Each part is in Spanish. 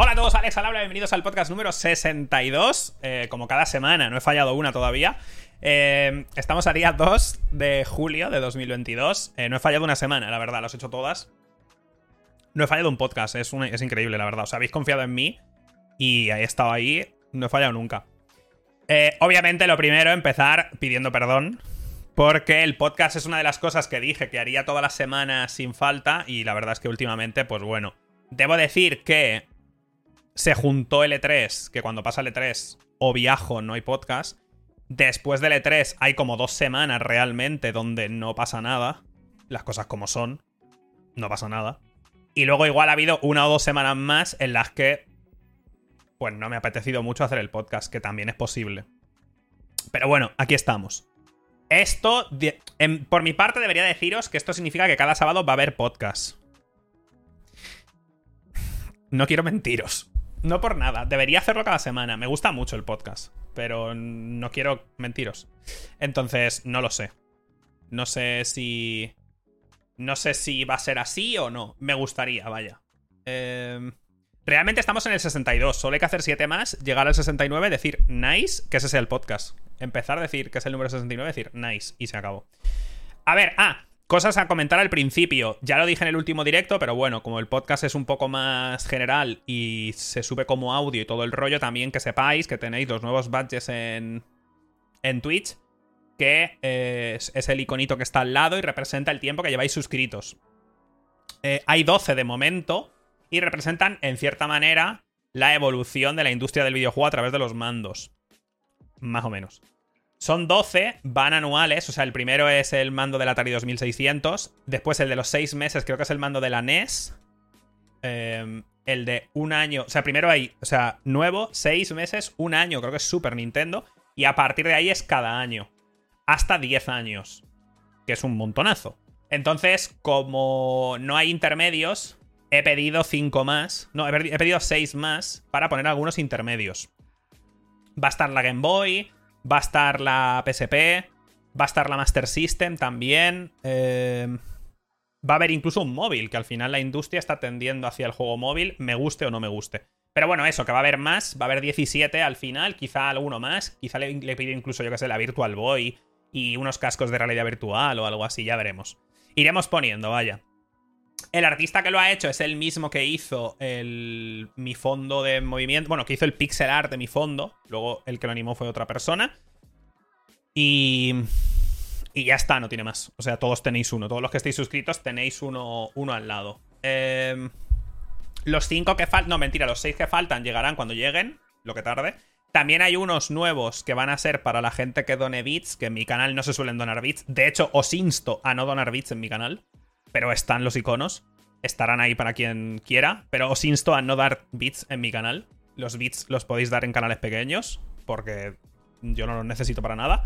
Hola a todos, Alex Alabra, bienvenidos al podcast número 62. Eh, como cada semana, no he fallado una todavía. Eh, estamos a día 2 de julio de 2022. Eh, no he fallado una semana, la verdad, las he hecho todas. No he fallado un podcast, es, es increíble, la verdad. Os habéis confiado en mí y he estado ahí, no he fallado nunca. obviamente, lo primero, empezar pidiendo perdón. Porque el podcast es una de las cosas que dije que haría todas las semanas sin falta. Y la verdad es que últimamente, pues bueno. Debo decir que se juntó el E3, que cuando pasa el E3 o viajo no hay podcast. Después del E3 hay como dos semanas realmente donde no pasa nada. Las cosas como son. No pasa nada. Y luego igual ha habido una o dos semanas más en las que... Pues no me ha apetecido mucho hacer el podcast, que también es posible. Pero bueno, aquí estamos. Esto, por mi parte, debería deciros que esto significa que cada sábado va a haber podcast. No quiero mentiros. No por nada, debería hacerlo cada semana. Me gusta mucho el podcast, pero no quiero mentiros. Entonces, no lo sé. No sé si... No sé si va a ser así o no. Me gustaría, vaya. Em, realmente estamos en el 62. Solo hay que hacer 7 más, llegar al 69, decir nice, que ese es el podcast. Empezar a decir que es el número 69, decir nice, y se acabó. A ver, ah, Cosas a comentar al principio. Ya lo dije en el último directo, pero bueno, como el podcast es un poco más general y se sube como audio y todo el rollo, también que sepáis que tenéis los nuevos badges en, en Twitch, que es, el iconito que está al lado y representa el tiempo que lleváis suscritos. Eh, hay 12 de momento y representan, en cierta manera, la evolución de la industria del videojuego a través de los mandos. Más o menos. Son 12, van anuales, o sea, el primero es el mando del Atari 2600, después el de los 6 meses creo que es el mando de la NES, em, el de un año, o sea, primero hay, o sea, nuevo, 6 meses, un año, creo que es Super Nintendo, y a partir de ahí es cada año, hasta 10 años, que es un montonazo. Entonces, como no hay intermedios, he pedido 5 más, no, he pedido 6 más para poner algunos intermedios. Va a estar la Game Boy, Va a estar la PSP. Va a estar la Master System también. Eh, va a haber incluso un móvil, que al final la industria está tendiendo hacia el juego móvil, me guste o no me guste. Pero bueno, eso, que va a haber más, va a haber 17 al final, quizá alguno más, quizá le, le pido incluso, yo que sé, la Virtual Boy y unos cascos de realidad virtual o algo así, ya veremos. Iremos poniendo, vaya. El artista que lo ha hecho es el mismo que hizo el, mi fondo de movimiento. Bueno, que hizo el pixel art de mi fondo. Luego el que lo animó fue otra persona. Y. Y ya está, no tiene más. O sea, todos tenéis uno. Todos los que estéis suscritos tenéis uno, uno al lado. Em, los cinco que faltan. No, mentira, los seis que faltan llegarán cuando lleguen. Lo que tarde. También hay unos nuevos que van a ser para la gente que done bits, que en mi canal no se suelen donar bits. De hecho, os insto a no donar bits en mi canal pero están los iconos. Estarán ahí para quien quiera, pero os insto a no dar bits en mi canal. Los bits los podéis dar en canales pequeños, porque yo no los necesito para nada.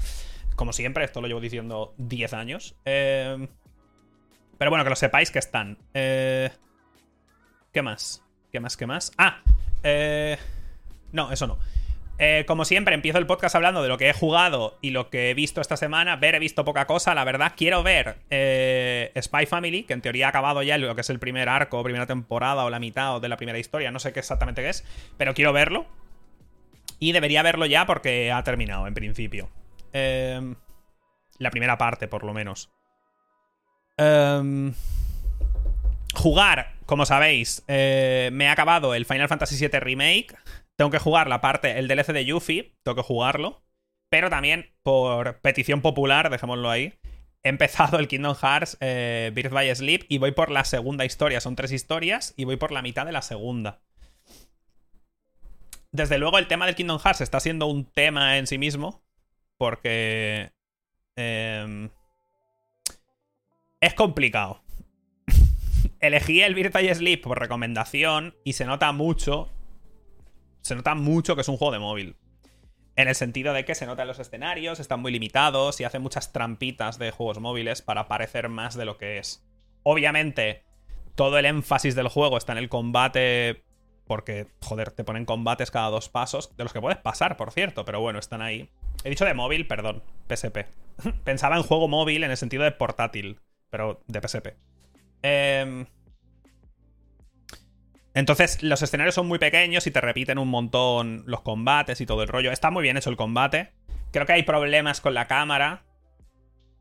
Como siempre, esto lo llevo diciendo 10 años. Eh, pero bueno, que lo sepáis que están. Eh, ¿Qué más? ¿Qué más? ¿Qué más? Ah, eh, no, eso no. Eh, como siempre, empiezo el podcast hablando de lo que he jugado y lo que he visto esta semana. Ver, he visto poca cosa, la verdad. Quiero ver eh, Spy Family, que en teoría ha acabado ya lo que es el primer arco, primera temporada o la mitad o de la primera historia. No sé qué exactamente qué es, pero quiero verlo. Y debería verlo ya porque ha terminado, en principio. Em, la primera parte, por lo menos. Em, jugar, como sabéis, eh, me ha acabado el Final Fantasy VII Remake. Tengo que jugar la parte, el DLC de Yuffie, tengo que jugarlo. Pero también, por petición popular, dejémoslo ahí, he empezado el Kingdom Hearts eh, Birth by Sleep y voy por la segunda historia. Son tres historias y voy por la mitad de la segunda. Desde luego, el tema del Kingdom Hearts está siendo un tema en sí mismo. Porque. Em, es complicado. Elegí el Birth by Sleep por recomendación y se nota mucho se nota mucho que es un juego de móvil. En el sentido de que se nota en los escenarios, están muy limitados y hace muchas trampitas de juegos móviles para parecer más de lo que es. Obviamente, todo el énfasis del juego está en el combate. Porque, joder, te ponen combates cada dos pasos. De los que puedes pasar, por cierto, pero bueno, están ahí. He dicho de móvil, perdón, PSP. Pensaba en juego móvil en el sentido de portátil, pero de PSP. Eh. Entonces, los escenarios son muy pequeños y te repiten un montón los combates y todo el rollo. Está muy bien hecho el combate. Creo que hay problemas con la cámara.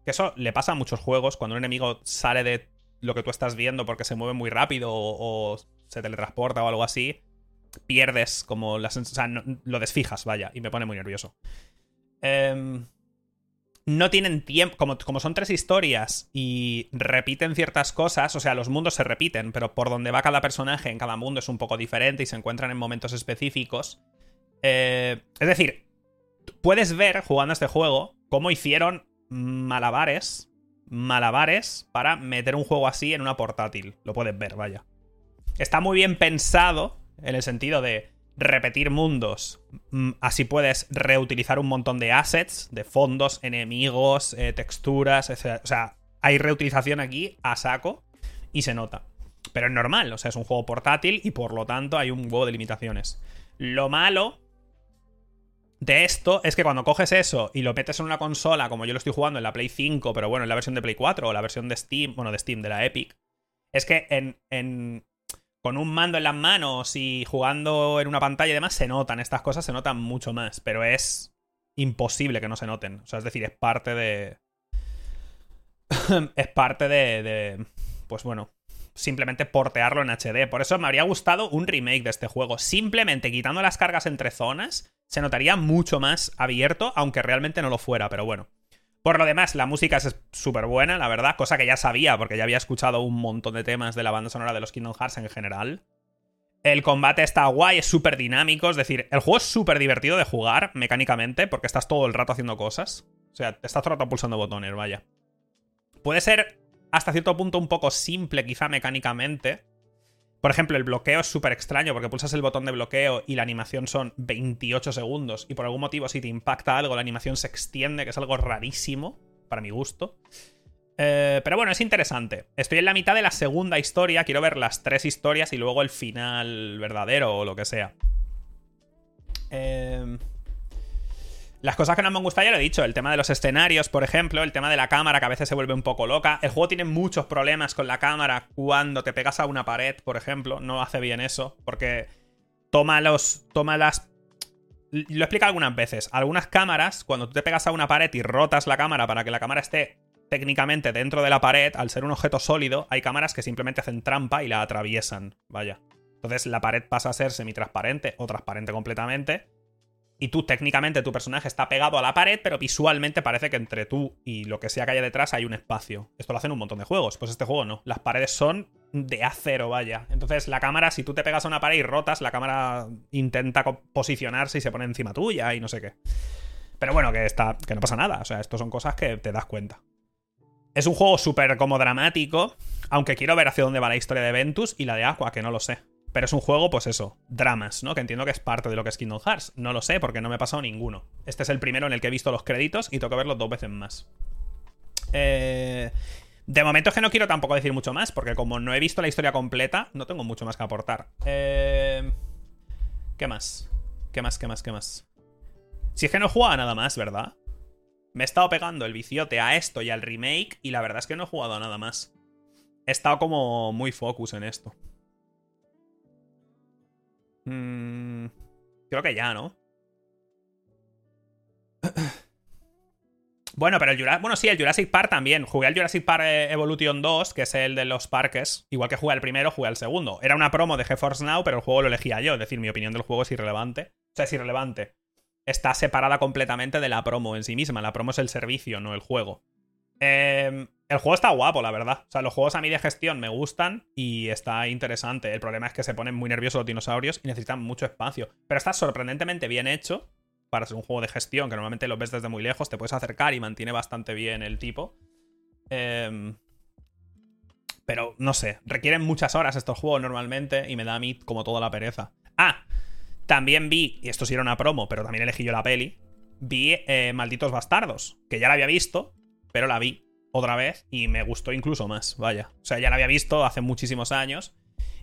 Que eso le pasa a muchos juegos. Cuando un enemigo sale de lo que tú estás viendo porque se mueve muy rápido o, se teletransporta o algo así, pierdes como la O sea, lo desfijas, vaya. Y me pone muy nervioso. Eh, no tienen tiempo, como, como, son tres historias y repiten ciertas cosas, o sea, los mundos se repiten, pero por donde va cada personaje en cada mundo es un poco diferente y se encuentran en momentos específicos. Eh, es decir, puedes ver jugando este juego cómo hicieron malabares, malabares para meter un juego así en una portátil. Lo puedes ver, vaya. Está muy bien pensado en el sentido de repetir mundos. Mm, así puedes reutilizar un montón de assets, de fondos, enemigos, eh, texturas, etc. O sea, hay reutilización aquí a saco y se nota. Pero es normal, o sea, es un juego portátil y por lo tanto hay un huevo de limitaciones. Lo malo de esto es que cuando coges eso y lo metes en una consola, como yo lo estoy jugando en la Play 5, pero bueno, en la versión de Play 4 o la versión de Steam, bueno, de Steam, de la Epic, es que en, en con un mando en las manos y jugando en una pantalla y demás, se notan estas cosas, se notan mucho más, pero es imposible que no se noten. O sea, es decir, es parte de... es parte de, de... Pues bueno, simplemente portearlo en HD. Por eso me habría gustado un remake de este juego. Simplemente quitando las cargas entre zonas, se notaría mucho más abierto, aunque realmente no lo fuera, pero bueno. Por lo demás, la música es súper buena, la verdad, cosa que ya sabía, porque ya había escuchado un montón de temas de la banda sonora de los Kingdom Hearts en general. El combate está guay, es súper dinámico, es decir, el juego es súper divertido de jugar mecánicamente, porque estás todo el rato haciendo cosas. O sea, estás todo el rato pulsando botones, vaya. Puede ser hasta cierto punto un poco simple, quizá mecánicamente, por ejemplo, el bloqueo es súper extraño porque pulsas el botón de bloqueo y la animación son 28 segundos y por algún motivo si te impacta algo la animación se extiende, que es algo rarísimo, para mi gusto. Eh, pero bueno, es interesante. Estoy en la mitad de la segunda historia, quiero ver las tres historias y luego el final verdadero o lo que sea. Eh... Las cosas que no me han gustado ya lo he dicho, el tema de los escenarios, por ejemplo, el tema de la cámara que a veces se vuelve un poco loca. El juego tiene muchos problemas con la cámara cuando te pegas a una pared, por ejemplo, no hace bien eso, porque toma los toma las lo he explicado algunas veces. Algunas cámaras, cuando tú te pegas a una pared y rotas la cámara para que la cámara esté técnicamente dentro de la pared, al ser un objeto sólido, hay cámaras que simplemente hacen trampa y la atraviesan. Vaya. Entonces la pared pasa a ser semitransparente o transparente completamente y tú técnicamente tu personaje está pegado a la pared, pero visualmente parece que entre tú y lo que sea que haya detrás hay un espacio. Esto lo hacen un montón de juegos, pues este juego no. Las paredes son de acero, vaya. Entonces la cámara, si tú te pegas a una pared y rotas, la cámara intenta posicionarse y se pone encima tuya y no sé qué. Pero bueno, que, está, que no pasa nada, o sea, esto son cosas que te das cuenta. Es un juego súper como dramático, aunque quiero ver hacia dónde va la historia de Ventus y la de Aqua, que no lo sé. Pero es un juego, pues eso, dramas, ¿no? Que entiendo que es parte de lo que es Kingdom Hearts. No lo sé porque no me he pasado ninguno. Este es el primero en el que he visto los créditos y tengo que verlo dos veces más. Eh... De momento es que no quiero tampoco decir mucho más, porque como no he visto la historia completa, no tengo mucho más que aportar. Eh... ¿Qué más? ¿Qué más? ¿Qué más? ¿Qué más? Si es que no he jugado a nada más, ¿verdad? Me he estado pegando el viciote a esto y al remake, y la verdad es que no he jugado a nada más. He estado como muy focus en esto. Mm, creo que ya, ¿no? Bueno, pero el Jurassic... Bueno, sí, el Jurassic Park también. Jugué al Jurassic Park eh, Evolution 2, que es el de los parques. Igual que jugué al primero, jugué al segundo. Era una promo de GeForce Now, pero el juego lo elegía yo. Es decir, mi opinión del juego es irrelevante. O sea, es irrelevante. Está separada completamente de la promo en sí misma. La promo es el servicio, no el juego. Eh, el juego está guapo, la verdad. O sea, los juegos a mí de gestión me gustan y está interesante. El problema es que se ponen muy nerviosos los dinosaurios y necesitan mucho espacio. Pero está sorprendentemente bien hecho para ser un juego de gestión, que normalmente lo ves desde muy lejos, te puedes acercar y mantiene bastante bien el tipo. Em, pero no sé, requieren muchas horas estos juegos normalmente y me da a mí como toda la pereza. Ah, también vi, y esto sí era una promo, pero también elegí yo la peli, vi eh, Malditos Bastardos, que ya la había visto, pero la vi otra vez y me gustó incluso más, vaya. O sea, ya la había visto hace muchísimos años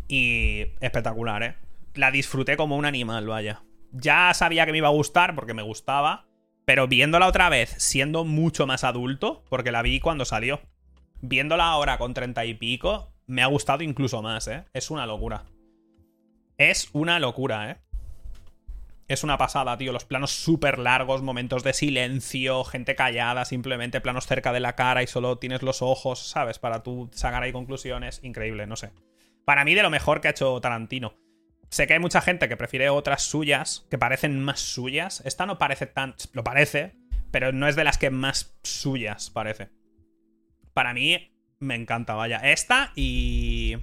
y espectacular, ¿eh? La disfruté como un animal, vaya. Ya sabía que me iba a gustar porque me gustaba, pero viéndola otra vez siendo mucho más adulto, porque la vi cuando salió, viéndola ahora con treinta y pico, me ha gustado incluso más, ¿eh? Es una locura. Es una locura, ¿eh? Es una pasada, tío. Los planos súper largos, momentos de silencio, gente callada, simplemente planos cerca de la cara y solo tienes los ojos, ¿sabes? Para tú sacar ahí conclusiones. Increíble, no sé. Para mí, de lo mejor que ha hecho Tarantino. Sé que hay mucha gente que prefiere otras suyas, que parecen más suyas. Esta no parece tan. Lo parece, pero no es de las que más suyas parece. Para mí, me encanta, vaya. Esta y.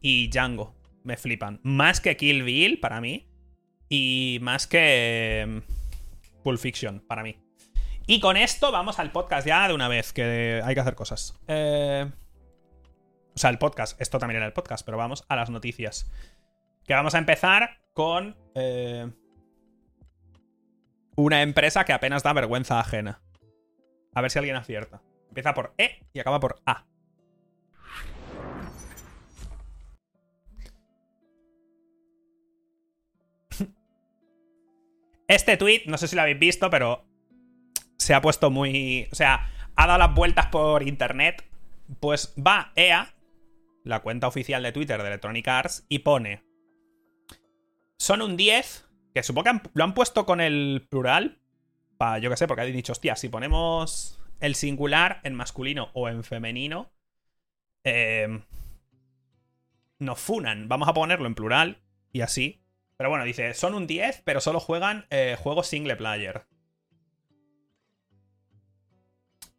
Y Django. Me flipan. Más que Kill Bill, para mí. Y más que em, Pulp Fiction, para mí. Y con esto vamos al podcast ya de una vez, que hay que hacer cosas. Eh, o sea, el podcast, esto también era el podcast, pero vamos a las noticias. Que vamos a empezar con eh, una empresa que apenas da vergüenza ajena. A ver si alguien acierta. Empieza por E y acaba por A. Este tweet, no sé si lo habéis visto, pero se ha puesto muy. O sea, ha dado las vueltas por internet. Pues va EA, la cuenta oficial de Twitter de Electronic Arts, y pone. Son un 10, que supongo que lo han puesto con el plural. Pa, yo qué sé, porque han dicho, hostia, si ponemos el singular en masculino o en femenino, eh, nos funan. Vamos a ponerlo en plural y así pero bueno, dice, son un 10, pero solo juegan eh, juegos single player.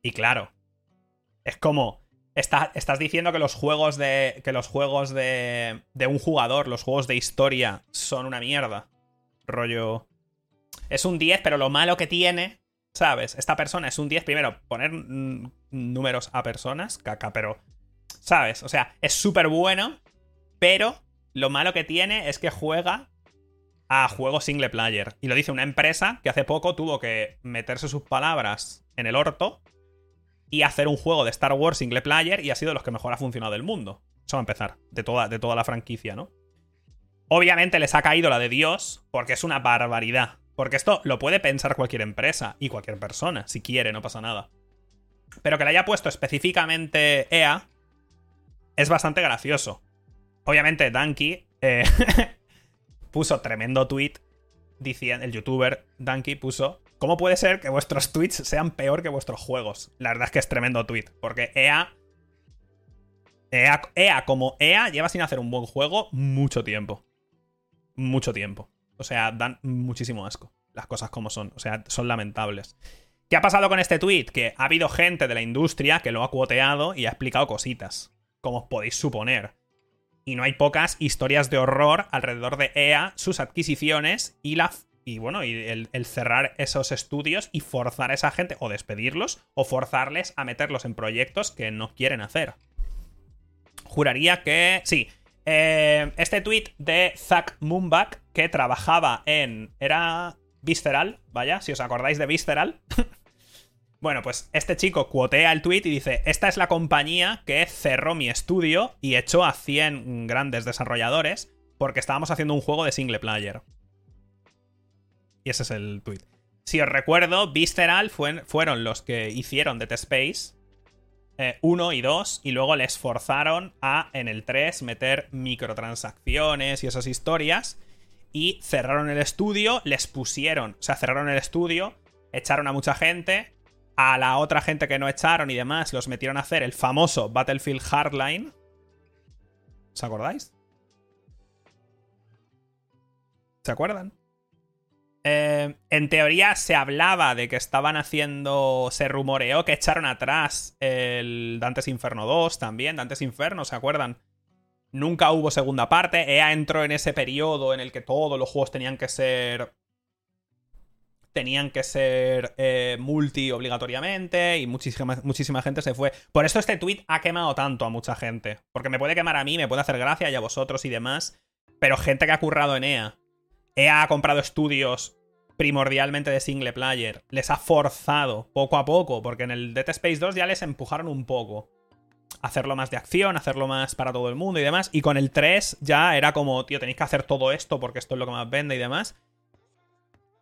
Y claro, es como, estás diciendo que los juegos de, que los juegos de, de un jugador, los juegos de historia, son una mierda. Rollo... Es un 10, pero lo malo que tiene, ¿sabes? Esta persona es un 10, primero, poner números a personas, caca, pero... ¿Sabes? O sea, es súper bueno, pero lo malo que tiene es que juega a juegos single player. Y lo dice una empresa que hace poco tuvo que meterse sus palabras en el orto y hacer un juego de Star Wars single player y ha sido de los que mejor ha funcionado del mundo. Eso va a empezar, de toda, de toda la franquicia, ¿no? Obviamente les ha caído la de Dios porque es una barbaridad. Porque esto lo puede pensar cualquier empresa y cualquier persona, si quiere, no pasa nada. Pero que le haya puesto específicamente EA es bastante gracioso. Obviamente, Danky eh, puso tremendo tweet diciendo, el youtuber Danky puso, ¿cómo puede ser que vuestros tweets sean peor que vuestros juegos? La verdad es que es tremendo tweet, porque EA, EA, EA como EA lleva sin hacer un buen juego mucho tiempo. Mucho tiempo. O sea, dan muchísimo asco. Las cosas como son. O sea, son lamentables. ¿Qué ha pasado con este tweet? Que ha habido gente de la industria que lo ha cuoteado y ha explicado cositas. Como os podéis suponer y no hay pocas historias de horror alrededor de EA, sus adquisiciones y la y bueno, y el, cerrar esos estudios y forzar a esa gente o despedirlos o forzarles a meterlos en proyectos que no quieren hacer. Juraría que sí. Eh, este tweet de Zack Moonback que trabajaba en era Visceral, vaya, si os acordáis de Visceral. Bueno, pues este chico cuotea el tweet y dice, esta es la compañía que cerró mi estudio y echó a 100 grandes desarrolladores porque estábamos haciendo un juego de single player. Y ese es el tweet. Si os recuerdo, Visceral fueron los que hicieron Dead Space 1 eh, y 2 y luego les forzaron a en el 3 meter microtransacciones y esas historias y cerraron el estudio, les pusieron, o sea, cerraron el estudio, echaron a mucha gente a la otra gente que no echaron y demás, los metieron a hacer el famoso Battlefield Hardline. ¿Os acordáis? ¿Se acuerdan? Eh, en teoría se hablaba de que estaban haciendo. Se rumoreó que echaron atrás el Dantes Inferno 2 también. Dantes Inferno, ¿se acuerdan? Nunca hubo segunda parte. EA entró en ese periodo en el que todos los juegos tenían que ser tenían que ser eh, multi obligatoriamente y muchísima, muchísima gente se fue. Por eso este tweet ha quemado tanto a mucha gente. Porque me puede quemar a mí, me puede hacer gracia y a vosotros y demás. Pero gente que ha currado en EA. EA ha comprado estudios primordialmente de single player. Les ha forzado poco a poco, porque en el Dead Space 2 ya les empujaron un poco. Hacerlo más de acción, hacerlo más para todo el mundo y demás. Y con el 3 ya era como, tío, tenéis que hacer todo esto porque esto es lo que más vende y demás.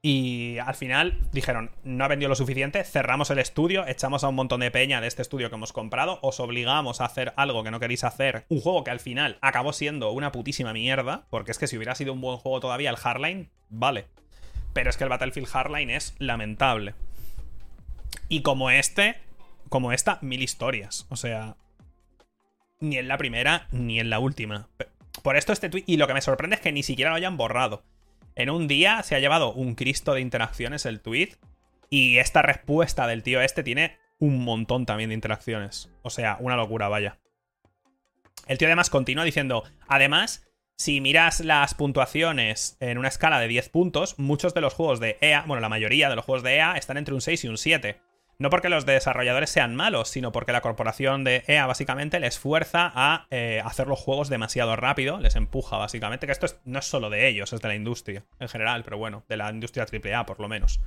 Y al final dijeron, no ha vendido lo suficiente, cerramos el estudio, echamos a un montón de peña de este estudio que hemos comprado, os obligamos a hacer algo que no queréis hacer, un juego que al final acabó siendo una putísima mierda, porque es que si hubiera sido un buen juego todavía el Hardline, vale. Pero es que el Battlefield Hardline es lamentable. Y como este, como esta, mil historias. O sea, ni en la primera ni en la última. Por esto este tweet, y lo que me sorprende es que ni siquiera lo hayan borrado. En un día se ha llevado un cristo de interacciones el tweet. Y esta respuesta del tío este tiene un montón también de interacciones. O sea, una locura, vaya. El tío además continúa diciendo, además, si miras las puntuaciones en una escala de 10 puntos, muchos de los juegos de EA, bueno, la mayoría de los juegos de EA están entre un 6 y un 7. No porque los desarrolladores sean malos, sino porque la corporación de EA básicamente les fuerza a eh, hacer los juegos demasiado rápido, les empuja básicamente, que esto no es solo de ellos, es de la industria en general, pero bueno, de la industria AAA por lo menos.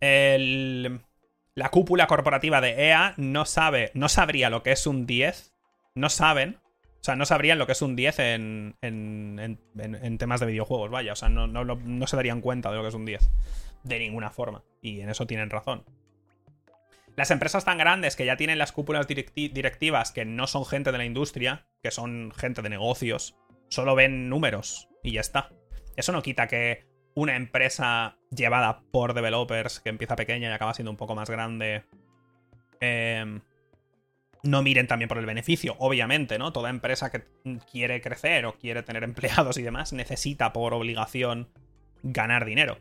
la cúpula corporativa de EA no sabe, no sabría lo que es un 10, no saben, o sea, no sabrían lo que es un 10 en, en, temas de videojuegos, vaya, o sea, no, no se darían cuenta de lo que es un 10, de ninguna forma, y en eso tienen razón. Las empresas tan grandes que ya tienen las cúpulas directivas que no son gente de la industria, que son gente de negocios, solo ven números y ya está. Eso no quita que una empresa llevada por developers que empieza pequeña y acaba siendo un poco más grande em, no miren también por el beneficio. Obviamente, ¿no? Toda empresa que quiere crecer o quiere tener empleados y demás necesita por obligación ganar dinero.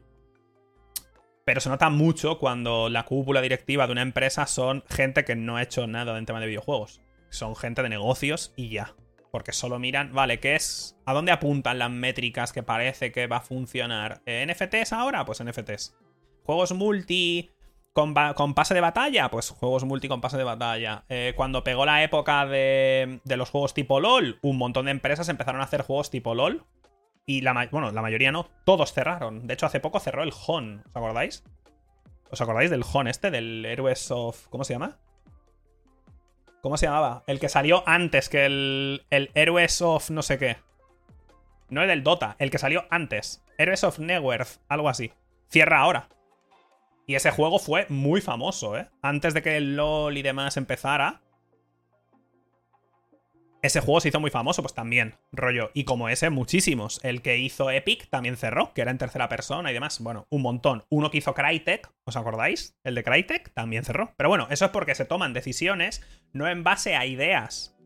Pero se nota mucho cuando la cúpula directiva de una empresa son gente que no ha hecho nada en tema de videojuegos. Son gente de negocios y ya. Porque solo miran, vale, ¿qué es? ¿A dónde apuntan las métricas que parece que va a funcionar? ¿NFTs ahora? Pues NFTs. ¿Juegos multi con, pase de batalla? Pues juegos multi con pase de batalla. Eh, cuando pegó la época de, de los juegos tipo LOL, un montón de empresas empezaron a hacer juegos tipo LOL y la, bueno, la mayoría no, todos cerraron. De hecho, hace poco cerró el HON, ¿os acordáis? ¿Os acordáis del HON este, del Heroes of... ¿Cómo se llama? ¿Cómo se llamaba? El que salió antes que el, el Heroes of no sé qué. No el del Dota, el que salió antes. Heroes of Newerth, algo así. Cierra ahora. Y ese juego fue muy famoso, ¿eh? Antes de que el LOL y demás empezara, ese juego se hizo muy famoso, pues también, rollo. Y como ese, muchísimos. El que hizo Epic también cerró, que era en tercera persona y demás. Bueno, un montón. Uno que hizo Crytek, ¿os acordáis? El de Crytek también cerró. Pero bueno, eso es porque se toman decisiones no en base a ideas,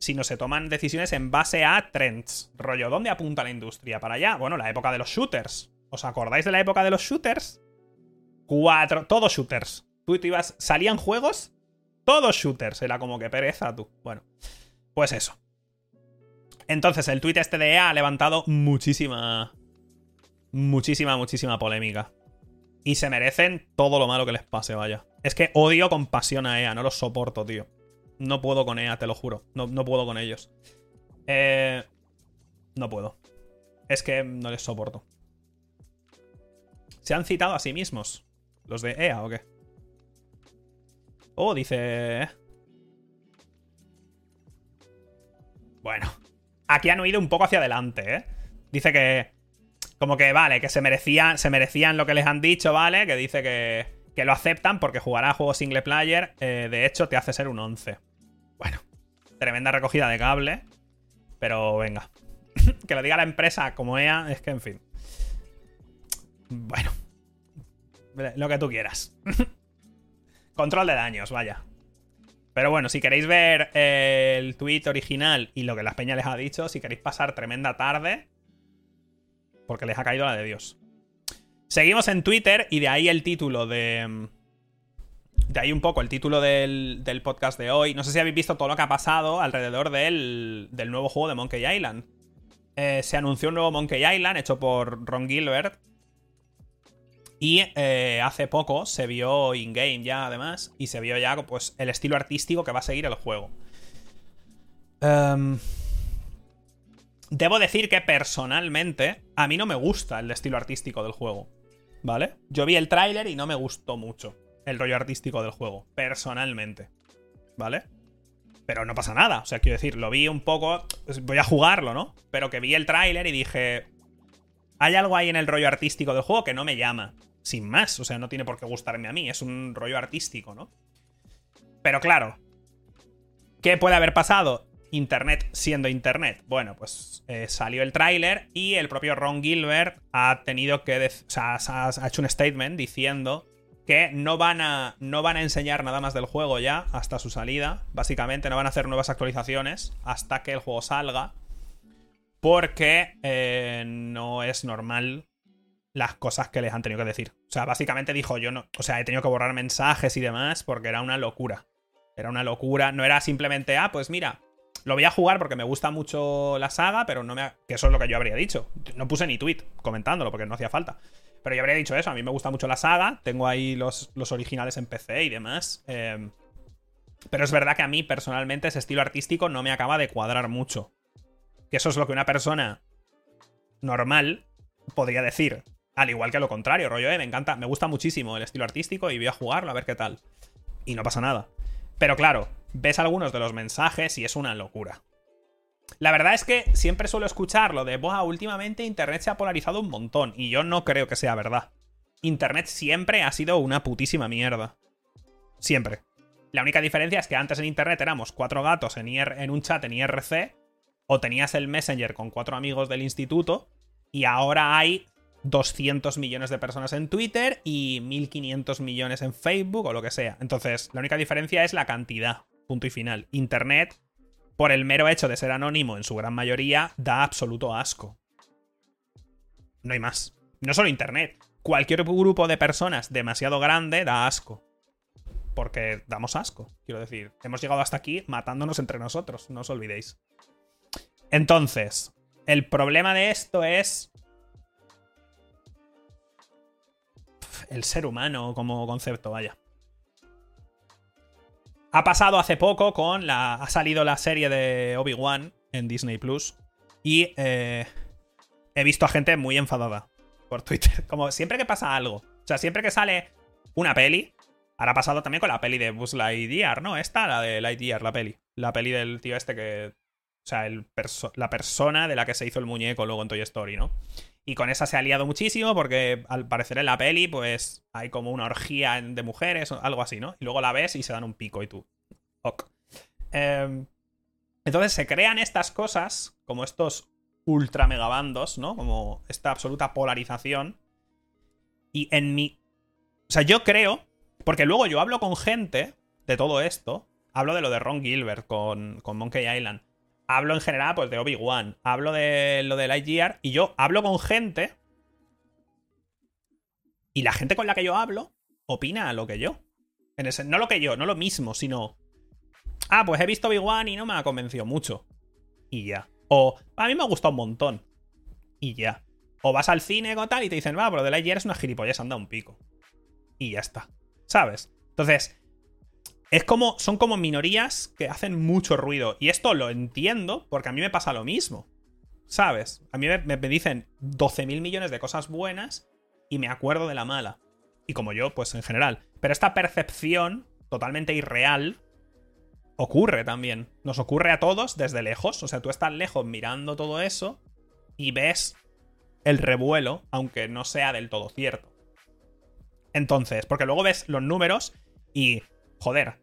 sino se toman decisiones en base a trends. Rollo, ¿dónde apunta la industria? ¿Para allá? Bueno, la época de los shooters. ¿Os acordáis de la época de los shooters? Cuatro, todos shooters. Tú, tú ibas, salían juegos, todos shooters. Era como que pereza tú. Bueno. Pues eso. Entonces, el tweet este de EA ha levantado muchísima. Muchísima, muchísima polémica. Y se merecen todo lo malo que les pase, vaya. Es que odio con pasión a EA, no los soporto, tío. No puedo con EA, te lo juro. No, no puedo con ellos. Eh, no puedo. Es que no les soporto. ¿Se han citado a sí mismos? ¿Los de EA o qué? Oh, dice... Bueno, aquí han huido un poco hacia adelante, ¿eh? Dice que. Como que, vale, que se merecían, se merecían lo que les han dicho, ¿vale? Que dice que, que lo aceptan porque jugará a juegos single player. Eh, de hecho, te hace ser un 11. Bueno, tremenda recogida de cable. Pero venga. que lo diga la empresa como EA, es que en fin. Bueno. Lo que tú quieras. Control de daños, vaya. Pero bueno, si queréis ver eh, el tweet original y lo que las peñas les ha dicho, si queréis pasar tremenda tarde, porque les ha caído la de Dios. Seguimos en Twitter y de ahí el título de... De ahí un poco el título del, podcast de hoy. No sé si habéis visto todo lo que ha pasado alrededor del, del nuevo juego de Monkey Island. Eh, se anunció un nuevo Monkey Island hecho por Ron Gilbert, y eh, hace poco se vio in-game ya, además, y se vio ya pues, el estilo artístico que va a seguir el juego. Em, debo decir que personalmente a mí no me gusta el estilo artístico del juego, ¿vale? Yo vi el tráiler y no me gustó mucho el rollo artístico del juego, personalmente, ¿vale? Pero no pasa nada, o sea, quiero decir, lo vi un poco, pues, voy a jugarlo, ¿no? Pero que vi el tráiler y dije, hay algo ahí en el rollo artístico del juego que no me llama. Sin más, o sea, no tiene por qué gustarme a mí, es un rollo artístico, ¿no? Pero claro, ¿qué puede haber pasado? Internet siendo Internet. Bueno, pues eh, salió el tráiler y el propio Ron Gilbert ha tenido que... O sea, ha hecho un statement diciendo que no van, a, no van a enseñar nada más del juego ya hasta su salida. Básicamente no van a hacer nuevas actualizaciones hasta que el juego salga. Porque eh, no es normal las cosas que les han tenido que decir. O sea, básicamente dijo yo no... O sea, he tenido que borrar mensajes y demás porque era una locura. Era una locura. No era simplemente, ah, pues mira, lo voy a jugar porque me gusta mucho la saga, pero no me... Que eso es lo que yo habría dicho. No puse ni tweet comentándolo porque no hacía falta. Pero yo habría dicho eso, a mí me gusta mucho la saga, tengo ahí los, los originales en PC y demás. Em, pero es verdad que a mí personalmente ese estilo artístico no me acaba de cuadrar mucho. Que eso es lo que una persona normal podría decir. Al igual que lo contrario, rollo, eh, me encanta, me gusta muchísimo el estilo artístico y voy a jugarlo a ver qué tal. Y no pasa nada. Pero claro, ves algunos de los mensajes y es una locura. La verdad es que siempre suelo escuchar lo de, Boa, últimamente Internet se ha polarizado un montón, y yo no creo que sea verdad. Internet siempre ha sido una putísima mierda. Siempre. La única diferencia es que antes en Internet éramos cuatro gatos en, en un chat en IRC, o tenías el Messenger con cuatro amigos del instituto, y ahora hay 200 millones de personas en Twitter y 1500 millones en Facebook o lo que sea. Entonces, la única diferencia es la cantidad. Punto y final. Internet por el mero hecho de ser anónimo en su gran mayoría, da absoluto asco. No hay más. No solo Internet. Cualquier grupo de personas demasiado grande da asco. Porque damos asco, quiero decir. Hemos llegado hasta aquí matándonos entre nosotros, no os olvidéis. Entonces, el problema de esto es el ser humano como concepto, vaya. Ha pasado hace poco con la. Ha salido la serie de Obi-Wan en Disney Plus. Y eh, he visto a gente muy enfadada por Twitter. Como siempre que pasa algo. O sea, siempre que sale una peli. Ahora ha pasado también con la peli de Buzz Lightyear, ¿no? Esta, la de Lightyear, la peli. La peli del tío este que. O sea, el la persona de la que se hizo el muñeco luego en Toy Story, ¿no? Y con esa se ha liado muchísimo porque al parecer en la peli, pues hay como una orgía de mujeres o algo así, ¿no? Y luego la ves y se dan un pico y tú. Ok. Em, entonces se crean estas cosas, como estos ultra megabandos, ¿no? Como esta absoluta polarización. Y en mi. O sea, yo creo. Porque luego yo hablo con gente de todo esto. Hablo de lo de Ron Gilbert con, con Monkey Island hablo en general pues de Obi-Wan, hablo de lo de Lightyear y yo hablo con gente y la gente con la que yo hablo opina lo que yo. En ese, no lo que yo, no lo mismo, sino ah, pues he visto Obi-Wan y no me ha convencido mucho. Y ya. O a mí me ha gustado un montón. Y ya. O vas al cine o tal y te dicen, va, pero de Lightyear es una gilipollas, anda un pico. Y ya está. ¿Sabes? Entonces, es como, son como minorías que hacen mucho ruido. Y esto lo entiendo porque a mí me pasa lo mismo. ¿Sabes? A mí me, dicen 12.000 millones de cosas buenas y me acuerdo de la mala. Y como yo, pues en general. Pero esta percepción totalmente irreal ocurre también. Nos ocurre a todos desde lejos. O sea, tú estás lejos mirando todo eso y ves el revuelo, aunque no sea del todo cierto. Entonces, porque luego ves los números y, joder,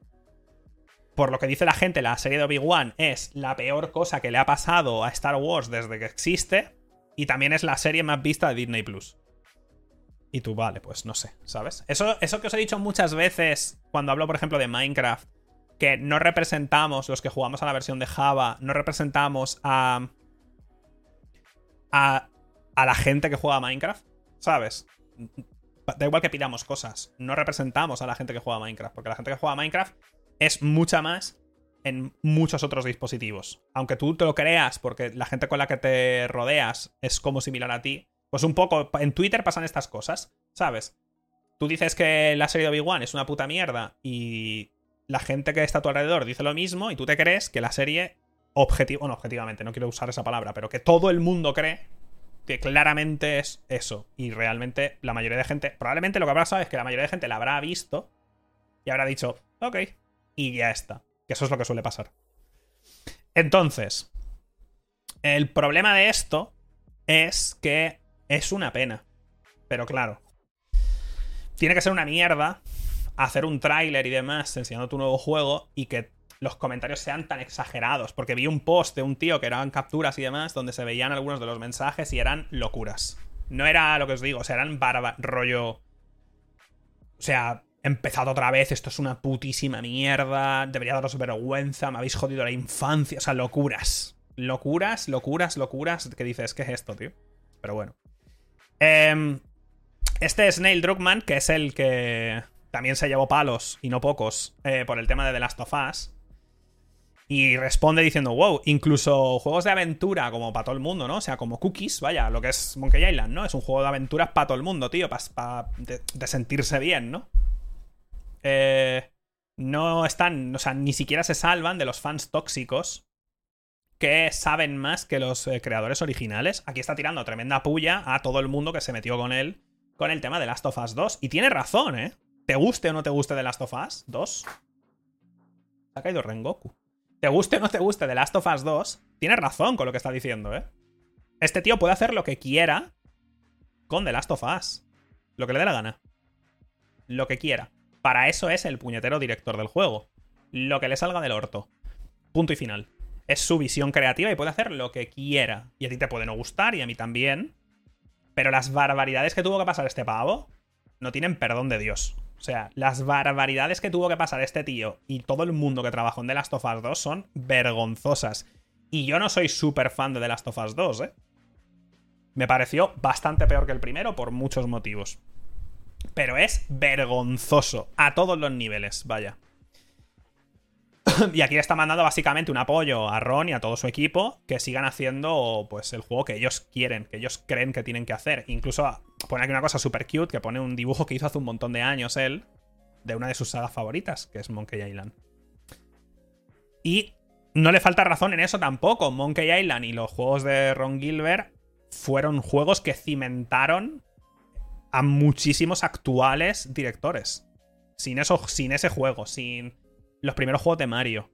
por lo que dice la gente, la serie de Obi-Wan es la peor cosa que le ha pasado a Star Wars desde que existe. Y también es la serie más vista de Disney Plus. Y tú, vale, pues no sé, ¿sabes? Eso, eso que os he dicho muchas veces cuando hablo, por ejemplo, de Minecraft, que no representamos, los que jugamos a la versión de Java, no representamos a. a, a la gente que juega a Minecraft, ¿sabes? Da igual que pidamos cosas, no representamos a la gente que juega a Minecraft, porque la gente que juega a Minecraft es mucha más en muchos otros dispositivos. Aunque tú te lo creas porque la gente con la que te rodeas es como similar a ti, pues un poco en Twitter pasan estas cosas, ¿sabes? Tú dices que la serie de Obi-Wan es una puta mierda y la gente que está a tu alrededor dice lo mismo y tú te crees que la serie objetivo, bueno, objetivamente, no quiero usar esa palabra, pero que todo el mundo cree que claramente es eso y realmente la mayoría de gente, probablemente lo que habrá pasado es que la mayoría de gente la habrá visto y habrá dicho, ok, y ya está. Que eso es lo que suele pasar. Entonces, el problema de esto es que Es una pena. Pero claro. Tiene que ser una mierda hacer un tráiler y demás enseñando tu nuevo juego y que los comentarios sean tan exagerados. Porque vi un post de un tío que eran capturas y demás donde se veían algunos de los mensajes y eran locuras. No era lo que os digo, o sea, eran barba, rollo. O sea, empezado otra vez, esto es una putísima mierda, debería daros vergüenza, me habéis jodido la infancia, o sea, locuras. Locuras, locuras, locuras, que dices, ¿qué es esto, tío? Pero bueno. Eh, este es Neil Druckmann, que es el que también se llevó palos, y no pocos, eh, por el tema de The Last of Us. Y responde diciendo, wow, incluso juegos de aventura como para todo el mundo, ¿no? O sea, como Cookies, vaya, lo que es Monkey Island, ¿no? Es un juego de aventuras para todo el mundo, tío, para de, sentirse bien, ¿no? Eh, no están, o sea, ni siquiera se salvan de los fans tóxicos que saben más que los eh, creadores originales. Aquí está tirando tremenda puya a todo el mundo que se metió con él con el tema de Last of Us 2. Y tiene razón, ¿eh? ¿Te guste o no te guste de Last of Us 2? Se ha caído Rengoku. ¿Te guste o no te guste de Last of Us 2? Tiene razón con lo que está diciendo, ¿eh? Este tío puede hacer lo que quiera con The Last of Us. Lo que le dé la gana. Lo que quiera. Para eso es el puñetero director del juego. Lo que le salga del orto. Punto y final. Es su visión creativa y puede hacer lo que quiera. Y a ti te puede no gustar y a mí también. Pero las barbaridades que tuvo que pasar este pavo no tienen perdón de Dios. O sea, las barbaridades que tuvo que pasar este tío y todo el mundo que trabajó en The Last of Us 2 son vergonzosas. Y yo no soy súper fan de The Last of Us 2, ¿eh? Me pareció bastante peor que el primero por muchos motivos. Pero es vergonzoso. A todos los niveles, vaya. y aquí le está mandando básicamente un apoyo a Ron y a todo su equipo que sigan haciendo pues el juego que ellos quieren, que ellos creen que tienen que hacer. Incluso pone aquí una cosa super cute que pone un dibujo que hizo hace un montón de años él de una de sus sagas favoritas, que es Monkey Island. Y no le falta razón en eso tampoco. Monkey Island y los juegos de Ron Gilbert fueron juegos que cimentaron a muchísimos actuales directores. Sin, eso, sin ese juego, sin los primeros juegos de Mario,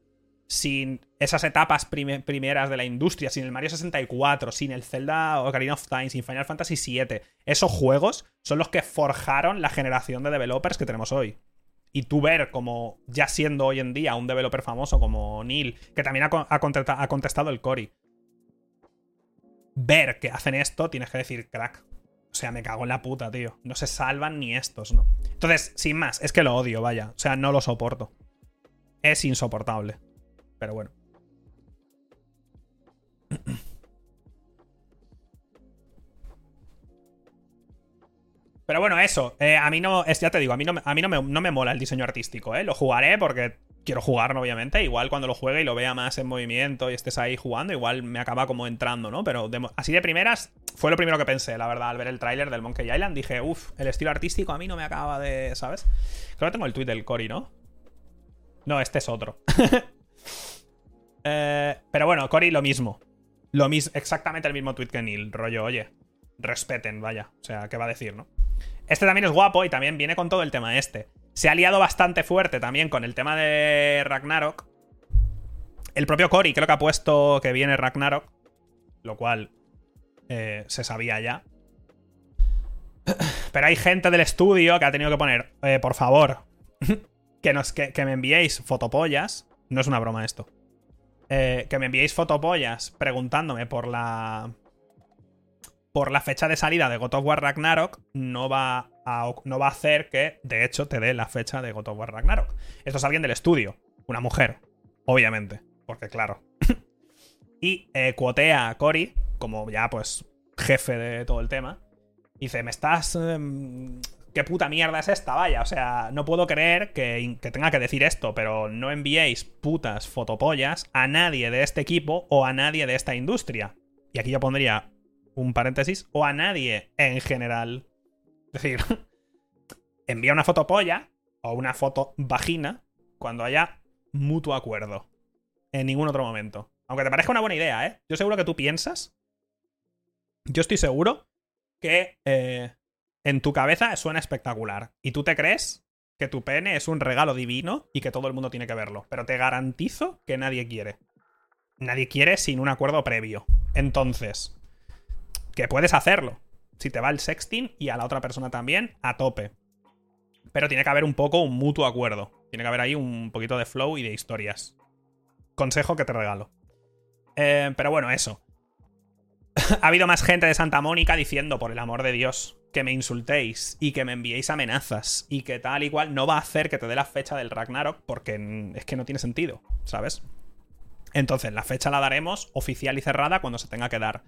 sin esas etapas primeras de la industria, sin el Mario 64, sin el Zelda Ocarina of Time, sin Final Fantasy VII, esos juegos son los que forjaron la generación de developers que tenemos hoy. Y tú ver como ya siendo hoy en día un developer famoso como Neil, que también ha, ha contestado el Cory, ver que hacen esto, tienes que decir, crack, o sea, me cago en la puta, tío. No se salvan ni estos, ¿no? Entonces, sin más, es que lo odio, vaya. O sea, no lo soporto. Es insoportable. Pero bueno. Pero bueno, eso. Eh, a mí no. Ya te digo, a mí, no, a mí no, me, no me mola el diseño artístico, ¿eh? Lo jugaré porque quiero jugarlo, obviamente. Igual cuando lo juegue y lo vea más en movimiento y estés ahí jugando, igual me acaba como entrando, ¿no? Pero así de primeras, fue lo primero que pensé, la verdad, al ver el tráiler del Monkey Island. Dije, uff, el estilo artístico a mí no me acaba de. ¿Sabes? Creo que tengo el tweet del Cory, ¿no? No, este es otro. eh, pero bueno, Cory lo mismo. Lo mismo, exactamente el mismo tweet que Neil. Rollo, oye, respeten, vaya. O sea, ¿qué va a decir, no? Este también es guapo y también viene con todo el tema este. Se ha liado bastante fuerte también con el tema de Ragnarok. El propio Cory creo que ha puesto que viene Ragnarok. Lo cual eh, se sabía ya. Pero hay gente del estudio que ha tenido que poner, eh, por favor, que, nos, que, me enviéis fotopollas. No es una broma esto. Eh, que me enviéis fotopollas preguntándome por la por la fecha de salida de God of War Ragnarok no va, a, no va a hacer que, de hecho, te dé la fecha de God of War Ragnarok. Esto es alguien del estudio, una mujer, obviamente, porque claro. y eh, cuotea a Cory, como ya pues jefe de todo el tema, dice, me estás... Em, ¿Qué puta mierda es esta? Vaya, o sea, no puedo creer que, tenga que decir esto, pero no enviéis putas fotopollas a nadie de este equipo o a nadie de esta industria. Y aquí yo pondría un paréntesis, o a nadie en general. Es decir, envía una foto polla o una foto vagina cuando haya mutuo acuerdo. En ningún otro momento. Aunque te parezca una buena idea, ¿eh? Yo seguro que tú piensas. Yo estoy seguro que eh, en tu cabeza suena espectacular. Y tú te crees que tu pene es un regalo divino y que todo el mundo tiene que verlo. Pero te garantizo que nadie quiere. Nadie quiere sin un acuerdo previo. Entonces, que puedes hacerlo. Si te va el sexting y a la otra persona también, a tope. Pero tiene que haber un poco un mutuo acuerdo. Tiene que haber ahí un poquito de flow y de historias. Consejo que te regalo. Eh, pero bueno, eso. ha habido más gente de Santa Mónica diciendo, por el amor de Dios, que me insultéis y que me enviéis amenazas y que tal y cual no va a hacer que te dé la fecha del Ragnarok porque es que no tiene sentido, ¿sabes? Entonces, la fecha la daremos oficial y cerrada cuando se tenga que dar.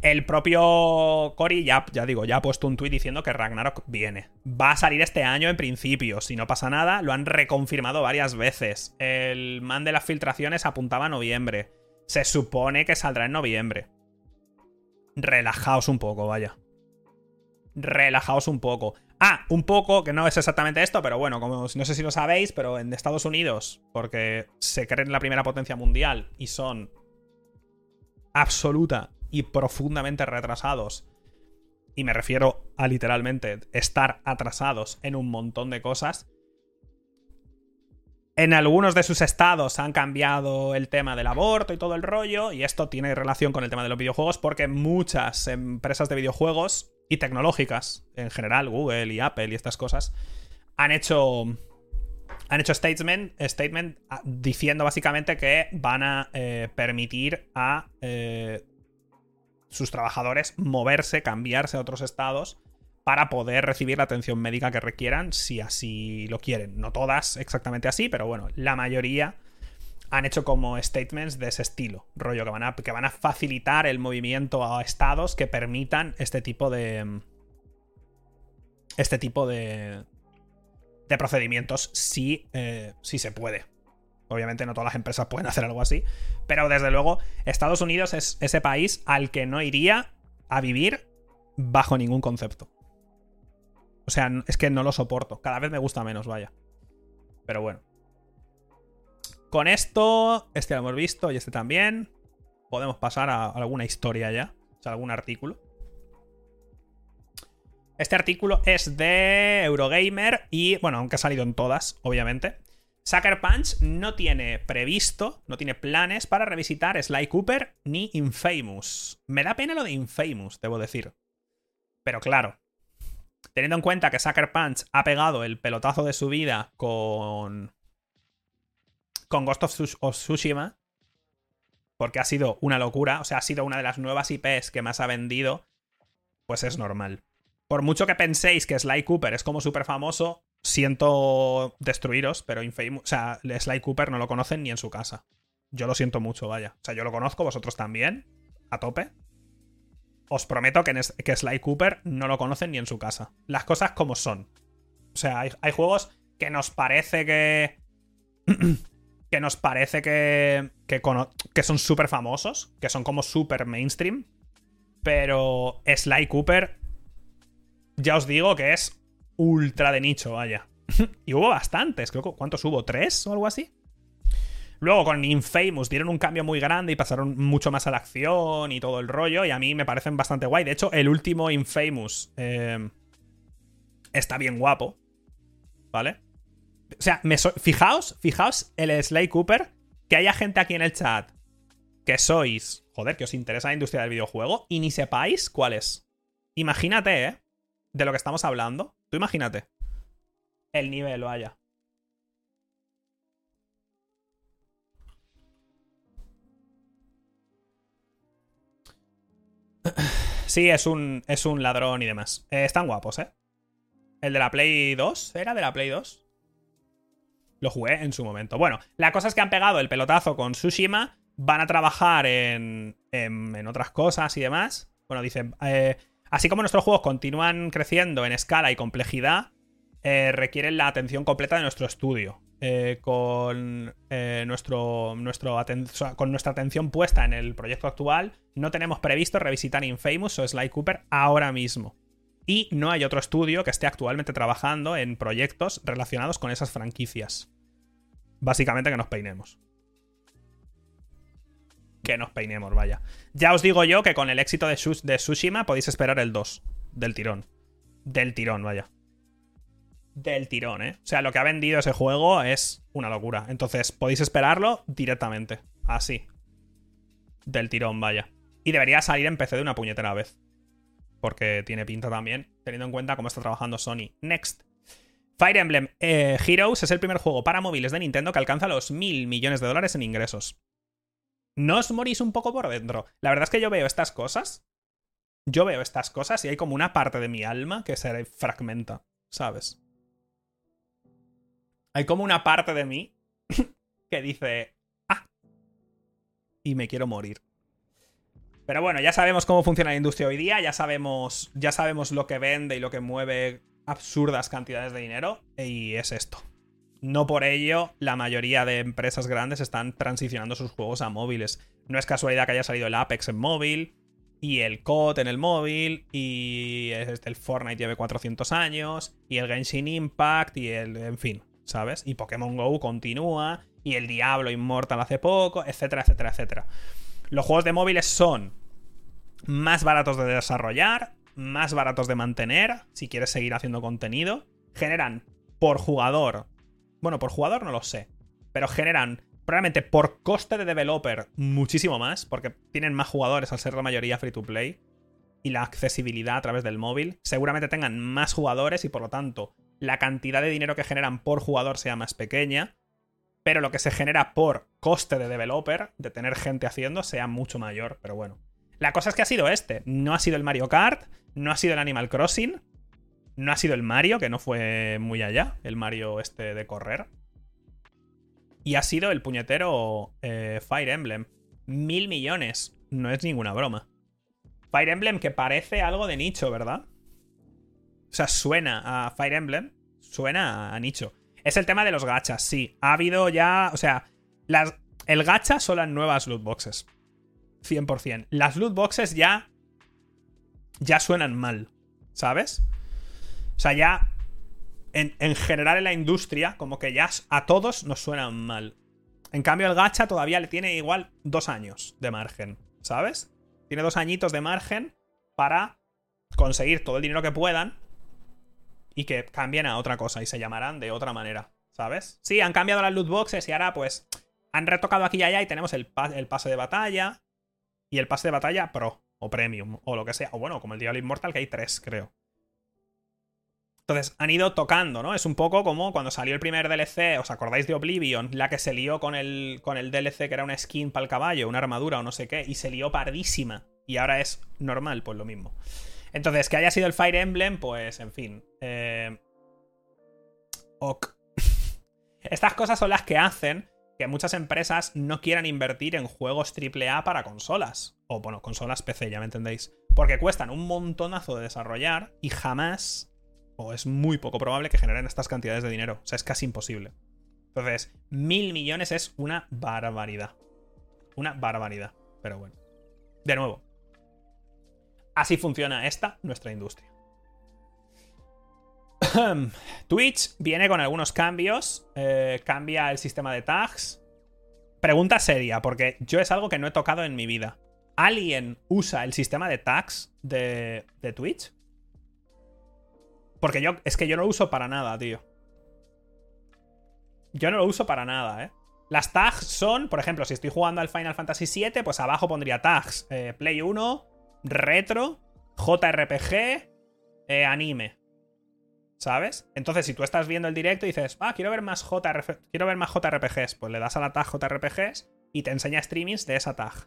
El propio Cory ya, ya digo, ya ha puesto un tuit diciendo que Ragnarok viene. Va a salir este año en principio, si no pasa nada, lo han reconfirmado varias veces. El man de las filtraciones apuntaba a noviembre. Se supone que saldrá en noviembre. Relajaos un poco, vaya. Relajaos un poco. Ah, un poco, que no es exactamente esto, pero bueno, como no sé si lo sabéis, pero en Estados Unidos, porque se creen la primera potencia mundial y son absoluta y profundamente retrasados, y me refiero a literalmente estar atrasados en un montón de cosas, en algunos de sus estados han cambiado el tema del aborto y todo el rollo, y esto tiene relación con el tema de los videojuegos porque muchas empresas de videojuegos y tecnológicas, en general, Google y Apple y estas cosas, han hecho han hecho statement, statement ah, diciendo básicamente que van a eh, permitir a eh, sus trabajadores moverse, cambiarse a otros estados para poder recibir la atención médica que requieran si así lo quieren. No todas exactamente así, pero bueno, la mayoría han hecho como statements de ese estilo, rollo, que van a, que van a facilitar el movimiento a estados que permitan este tipo de... Este tipo de... de procedimientos si, eh, si se puede. Obviamente no todas las empresas pueden hacer algo así. Pero desde luego, Estados Unidos es ese país al que no iría a vivir bajo ningún concepto. O sea, es que no lo soporto. Cada vez me gusta menos, vaya. Pero bueno. Con esto, este lo hemos visto y este también. Podemos pasar a alguna historia ya. O sea, algún artículo. Este artículo es de Eurogamer y, bueno, aunque ha salido en todas, obviamente. Sucker Punch no tiene previsto, no tiene planes para revisitar Sly Cooper ni Infamous. Me da pena lo de Infamous, debo decir. Pero claro, teniendo en cuenta que Sucker Punch ha pegado el pelotazo de su vida con. Con Ghost of, Tsushima, porque ha sido una locura, o sea, ha sido una de las nuevas IPs que más ha vendido, pues es normal. Por mucho que penséis que Sly Cooper es como súper famoso, siento destruiros, pero Infamous, o sea, Sly Cooper no lo conocen ni en su casa. Yo lo siento mucho, vaya. O sea, yo lo conozco, vosotros también, a tope. Os prometo que, que Sly Cooper no lo conocen ni en su casa. Las cosas como son. O sea, hay, juegos que nos parece que... que nos parece que, que, son súper famosos, que son como súper mainstream, pero Sly Cooper, ya os digo que es ultra de nicho, vaya. y hubo bastantes, creo que ¿cuántos hubo? ¿Tres o algo así? Luego con Infamous dieron un cambio muy grande y pasaron mucho más a la acción y todo el rollo. Y a mí me parecen bastante guay. De hecho, el último Infamous eh, está bien guapo. ¿Vale? O sea, fijaos, fijaos el Sly Cooper. Que haya gente aquí en el chat que sois, joder, que os interesa la industria del videojuego y ni sepáis cuál es. Imagínate, ¿eh? De lo que estamos hablando. Tú imagínate. El nivel, vaya. Sí, es un, es un ladrón y demás. Eh, están guapos, ¿eh? El de la Play 2, ¿era de la Play 2? Lo jugué en su momento. Bueno, la cosa es que han pegado el pelotazo con Tsushima. Van a trabajar en, en, otras cosas y demás. Bueno, dicen... Eh, Así como nuestros juegos continúan creciendo en escala y complejidad, eh, requieren la atención completa de nuestro estudio. Eh, con, nuestro, nuestro con nuestra atención puesta en el proyecto actual, no tenemos previsto revisitar Infamous o Sly Cooper ahora mismo. Y no hay otro estudio que esté actualmente trabajando en proyectos relacionados con esas franquicias. Básicamente que nos peinemos que nos peinemos, vaya. Ya os digo yo que con el éxito de, de Tsushima podéis esperar el 2 del tirón. Del tirón, vaya. Del tirón, ¿eh? O sea, lo que ha vendido ese juego es una locura. Entonces, podéis esperarlo directamente. Así. Del tirón, vaya. Y debería salir en PC de una puñetera vez. porque tiene pinta también, teniendo en cuenta cómo está trabajando Sony. Next. Fire Emblem eh, Heroes es el primer juego para móviles de Nintendo que alcanza los mil millones de dólares en ingresos. ¿No os morís un poco por dentro? La verdad es que yo veo estas cosas. Yo veo estas cosas y hay como una parte de mi alma que se fragmenta, ¿sabes? Hay como una parte de mí que dice, ah, y me quiero morir. Pero bueno, ya sabemos cómo funciona la industria hoy día, ya sabemos, ya sabemos lo que vende y lo que mueve absurdas cantidades de dinero, y es esto. No por ello, la mayoría de empresas grandes están transicionando sus juegos a móviles. No es casualidad que haya salido el Apex en móvil, y el COD en el móvil, y el Fortnite lleve 400 años, y el Genshin Impact, y el. En fin, ¿sabes? Y Pokémon Go continúa, y el Diablo Immortal hace poco, etcétera, etcétera, etcétera. Los juegos de móviles son más baratos de desarrollar, más baratos de mantener, si quieres seguir haciendo contenido. Generan por jugador. Bueno, por jugador no lo sé. Pero generan probablemente por coste de developer muchísimo más, porque tienen más jugadores al ser la mayoría free to play. Y la accesibilidad a través del móvil. Seguramente tengan más jugadores y por lo tanto la cantidad de dinero que generan por jugador sea más pequeña. Pero lo que se genera por coste de developer, de tener gente haciendo, sea mucho mayor. Pero bueno. La cosa es que ha sido este. No ha sido el Mario Kart, no ha sido el Animal Crossing, no ha sido el Mario, que no fue muy allá, el Mario este de correr. Y ha sido el puñetero eh, Fire Emblem. Mil millones. No es ninguna broma. Fire Emblem que parece algo de nicho, ¿verdad? O sea, suena a Fire Emblem, suena a nicho. Es el tema de los gachas, sí. Ha habido ya, o sea, las, el gacha son las nuevas loot boxes. 100%. Las loot boxes ya ya suenan mal, ¿sabes? O sea, ya en, general en la industria, como que ya a todos nos suenan mal. En cambio, el gacha todavía le tiene igual dos años de margen, ¿sabes? Tiene dos añitos de margen para conseguir todo el dinero que puedan y que cambien a otra cosa y se llamarán de otra manera, ¿sabes? Sí, han cambiado las loot boxes y ahora pues han retocado aquí y allá y tenemos el, el pase de batalla y el pase de batalla pro o premium o lo que sea. O bueno, como el Diablo Immortal que hay tres, creo. Entonces, han ido tocando, ¿no? Es un poco como cuando salió el primer DLC, ¿os acordáis de Oblivion? La que se lió con el, con el DLC que era una skin para el caballo, una armadura o no sé qué, y se lió pardísima. Y ahora es normal, pues lo mismo. Entonces, que haya sido el Fire Emblem, pues, en fin. Eh... Ok. Estas cosas son las que hacen que muchas empresas no quieran invertir en juegos AAA para consolas. O bueno, consolas PC, ya me entendéis. Porque cuestan un montonazo de desarrollar y jamás, o es muy poco probable que generen estas cantidades de dinero. O sea, es casi imposible. Entonces, mil millones es una barbaridad. Una barbaridad. Pero bueno. De nuevo. Así funciona esta, nuestra industria. Twitch viene con algunos cambios. Eh, cambia el sistema de tags. Pregunta seria, porque yo es algo que no he tocado en mi vida. ¿Alguien usa el sistema de tags de, Twitch? Porque yo, es que yo no lo uso para nada, tío. Yo no lo uso para nada, ¿eh? Las tags son, por ejemplo, si estoy jugando al Final Fantasy VII, pues abajo pondría tags eh, Play 1, Retro, JRPG, eh, Anime. ¿Sabes? Entonces, si tú estás viendo el directo y dices, ah, quiero ver más quiero ver más JRPGs, pues le das a la tag JRPGs y te enseña streamings de esa tag.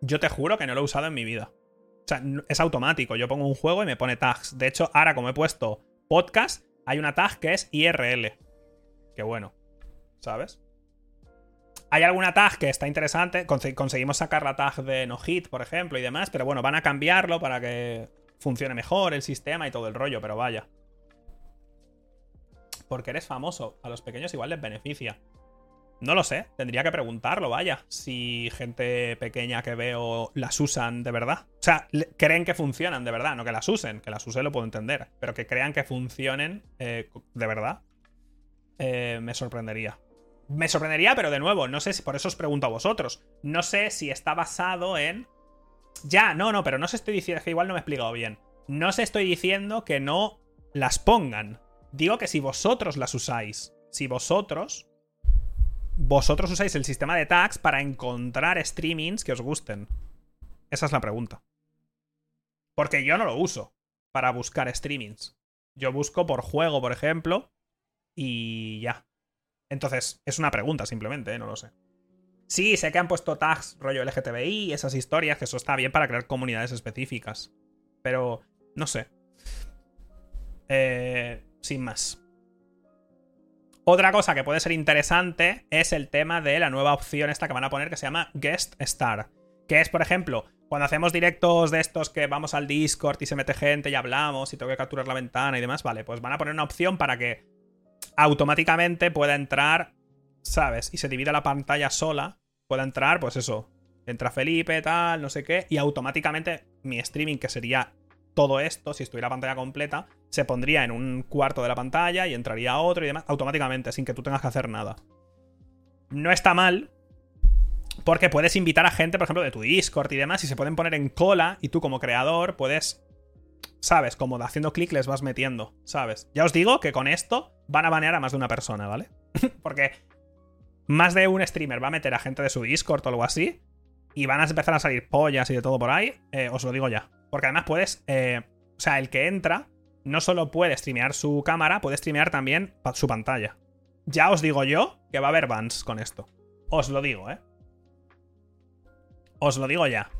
Yo te juro que no lo he usado en mi vida. O sea, es automático. Yo pongo un juego y me pone tags. De hecho, ahora como he puesto podcast, hay una tag que es IRL. Qué bueno. ¿Sabes? Hay alguna tag que está interesante. conseguimos sacar la tag de no hit, por ejemplo, y demás. Pero bueno, van a cambiarlo para que funcione mejor el sistema y todo el rollo, pero vaya. Porque eres famoso. A los pequeños igual les beneficia. No lo sé, tendría que preguntarlo, vaya. Si gente pequeña que veo las usan de verdad. O sea, creen que funcionan de verdad, no que las usen. Que las usen lo puedo entender. Pero que crean que funcionen eh, de verdad. Eh, me sorprendería. Me sorprendería, pero de nuevo, no sé si por eso os pregunto a vosotros. No sé si está basado en ya, no, no, pero no se estoy diciendo, es que igual no me he explicado bien. No se estoy diciendo que no las pongan. Digo que si vosotros las usáis, si vosotros, vosotros usáis el sistema de tags para encontrar streamings que os gusten. Esa es la pregunta. Porque yo no lo uso para buscar streamings. Yo busco por juego, por ejemplo, y ya. Entonces, es una pregunta simplemente, ¿eh? no lo sé. Sí, sé que han puesto tags rollo LGTBI, esas historias, que eso está bien para crear comunidades específicas. Pero, no sé. Eh, sin más. Otra cosa que puede ser interesante es el tema de la nueva opción esta que van a poner que se llama Guest Star. Que es, por ejemplo, cuando hacemos directos de estos que vamos al Discord y se mete gente y hablamos y tengo que capturar la ventana y demás, vale, pues van a poner una opción para que automáticamente pueda entrar, ¿sabes? Y se divida la pantalla sola, pueda entrar, pues eso, entra Felipe, tal, no sé qué, y automáticamente mi streaming, que sería todo esto, si estuviera pantalla completa, se pondría en un cuarto de la pantalla y entraría otro y demás automáticamente, sin que tú tengas que hacer nada. No está mal, porque puedes invitar a gente, por ejemplo, de tu Discord y demás, y se pueden poner en cola, y tú como creador puedes, ¿sabes? Como haciendo clic les vas metiendo, ¿sabes? Ya os digo que con esto van a banear a más de una persona, ¿vale? porque más de un streamer va a meter a gente de su Discord o algo así, y van a empezar a salir pollas y de todo por ahí, eh, os lo digo ya. Porque además puedes. Eh, o sea, el que entra no solo puede streamear su cámara, puede streamear también su pantalla. Ya os digo yo que va a haber bans con esto. Os lo digo, ¿eh? Os lo digo ya.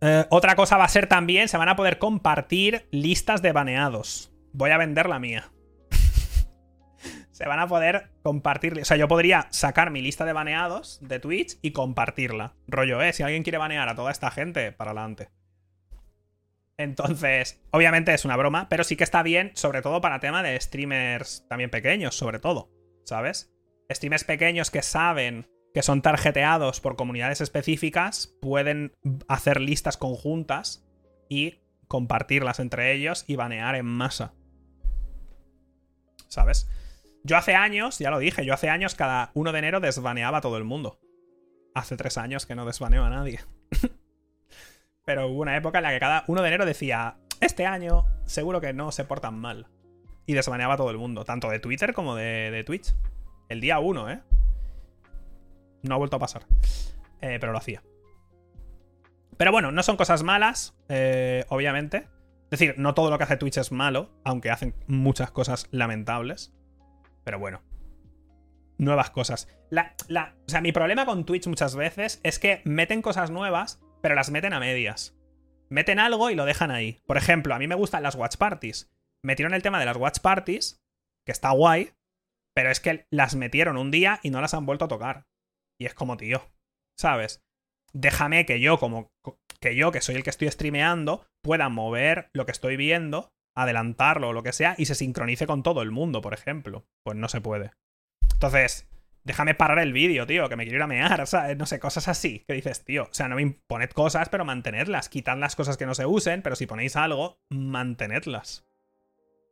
Eh, otra cosa va a ser también, se van a poder compartir listas de baneados. Voy a vender la mía se van a poder compartir. O sea, yo podría sacar mi lista de baneados de Twitch y compartirla. Rollo, eh, si alguien quiere banear a toda esta gente, para adelante. Entonces, obviamente es una broma, pero sí que está bien, sobre todo para tema de streamers también pequeños, sobre todo, ¿sabes? Streamers pequeños que saben que son tarjeteados por comunidades específicas, pueden hacer listas conjuntas y compartirlas entre ellos y banear en masa. ¿Sabes? Yo hace años, ya lo dije, yo hace años cada 1 de enero desbaneaba a todo el mundo. Hace tres años que no desbaneo a nadie. Pero hubo una época en la que cada 1 de enero decía, este año seguro que no se portan mal. Y desbaneaba a todo el mundo, tanto de Twitter como de, Twitch. El día 1, ¿eh? No ha vuelto a pasar. Eh, pero lo hacía. Pero bueno, no son cosas malas, eh, obviamente. Es decir, no todo lo que hace Twitch es malo, aunque hacen muchas cosas lamentables. Pero bueno. Nuevas cosas. La, la, o sea, mi problema con Twitch muchas veces es que meten cosas nuevas, pero las meten a medias. Meten algo y lo dejan ahí. Por ejemplo, a mí me gustan las watch parties. Metieron el tema de las watch parties, que está guay, pero es que las metieron un día y no las han vuelto a tocar. Y es como, tío, ¿sabes? Déjame que yo, como que yo, que soy el que estoy streameando, pueda mover lo que estoy viendo adelantarlo o lo que sea y se sincronice con todo el mundo, por ejemplo. Pues no se puede. Entonces, déjame parar el vídeo, tío, que me quiero ir a mear, o sea, no sé, cosas así. Que dices, tío, o sea, no me imponed cosas, pero mantenedlas. Quitad las cosas que no se usen, pero si ponéis algo, mantenedlas.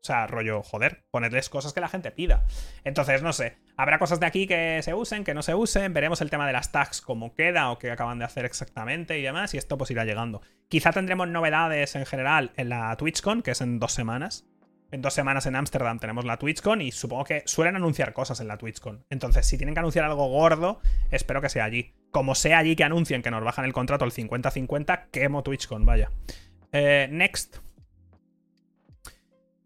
O sea, rollo, joder, ponedles cosas que la gente pida. Entonces, no sé, habrá cosas de aquí que se usen, que no se usen, veremos el tema de las tags cómo queda o qué acaban de hacer exactamente y demás, y esto pues irá llegando. Quizá tendremos novedades en general en la TwitchCon, que es en dos semanas. En dos semanas en Ámsterdam tenemos la TwitchCon y supongo que suelen anunciar cosas en la TwitchCon. Entonces, si tienen que anunciar algo gordo, espero que sea allí. Como sea allí que anuncien que nos bajan el contrato al 50-50, quemo TwitchCon, vaya. Eh, next.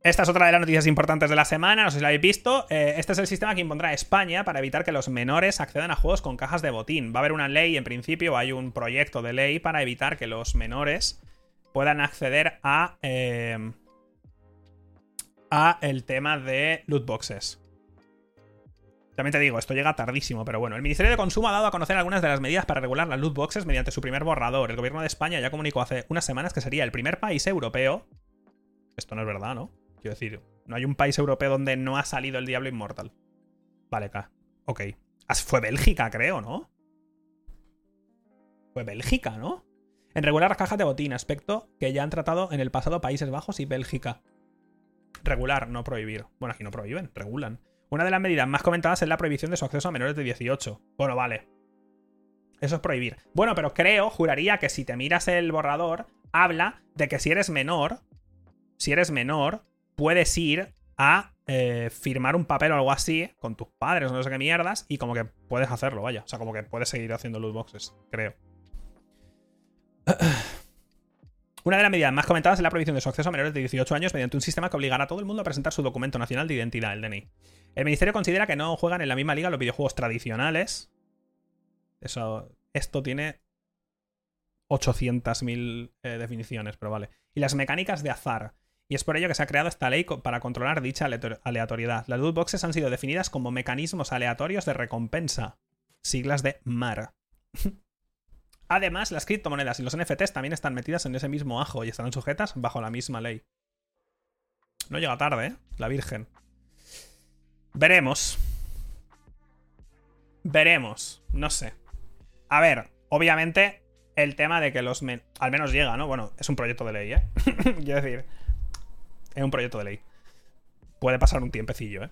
Esta es otra de las noticias importantes de la semana, no sé si la habéis visto. Eh, este es el sistema que impondrá España para evitar que los menores accedan a juegos con cajas de botín. Va a haber una ley, en principio, hay un proyecto de ley para evitar que los menores puedan acceder a. Eh, a el tema de loot boxes. También te digo, esto llega tardísimo, pero bueno, el Ministerio de Consumo ha dado a conocer algunas de las medidas para regular las loot boxes mediante su primer borrador. El gobierno de España ya comunicó hace unas semanas que sería el primer país europeo. Esto no es verdad, ¿no? Quiero decir, no hay un país europeo donde no ha salido el Diablo Inmortal. Vale, acá. Ok. Fue Bélgica, creo, ¿no? Fue Bélgica, ¿no? En regular las cajas de botín, aspecto que ya han tratado en el pasado Países Bajos y Bélgica. Regular, no prohibir. Bueno, aquí no prohíben, regulan. Una de las medidas más comentadas es la prohibición de su acceso a menores de 18. Bueno, vale. Eso es prohibir. Bueno, pero creo, juraría que si te miras el borrador, habla de que si eres menor, si eres menor, puedes ir a eh, firmar un papel o algo así con tus padres no sé qué mierdas y como que puedes hacerlo, vaya. O sea, como que puedes seguir haciendo loot boxes, creo. Una de las medidas más comentadas es la prohibición de su acceso a menores de 18 años mediante un sistema que obligará a todo el mundo a presentar su documento nacional de identidad, el DNI. El ministerio considera que no juegan en la misma liga los videojuegos tradicionales. Eso, esto tiene 800.000 eh, definiciones, pero vale. Y las mecánicas de azar. Y es por ello que se ha creado esta ley para controlar dicha aleatoriedad. Las loot boxes han sido definidas como mecanismos aleatorios de recompensa. Siglas de MAR. Además, las criptomonedas y los NFTs también están metidas en ese mismo ajo y están sujetas bajo la misma ley. No llega tarde, ¿eh? La Virgen. Veremos. Veremos. No sé. A ver, obviamente, el tema de que los... Al menos llega, ¿no? Bueno, es un proyecto de ley, ¿eh? Quiero decir, es un proyecto de ley. Puede pasar un tiempecillo, ¿eh?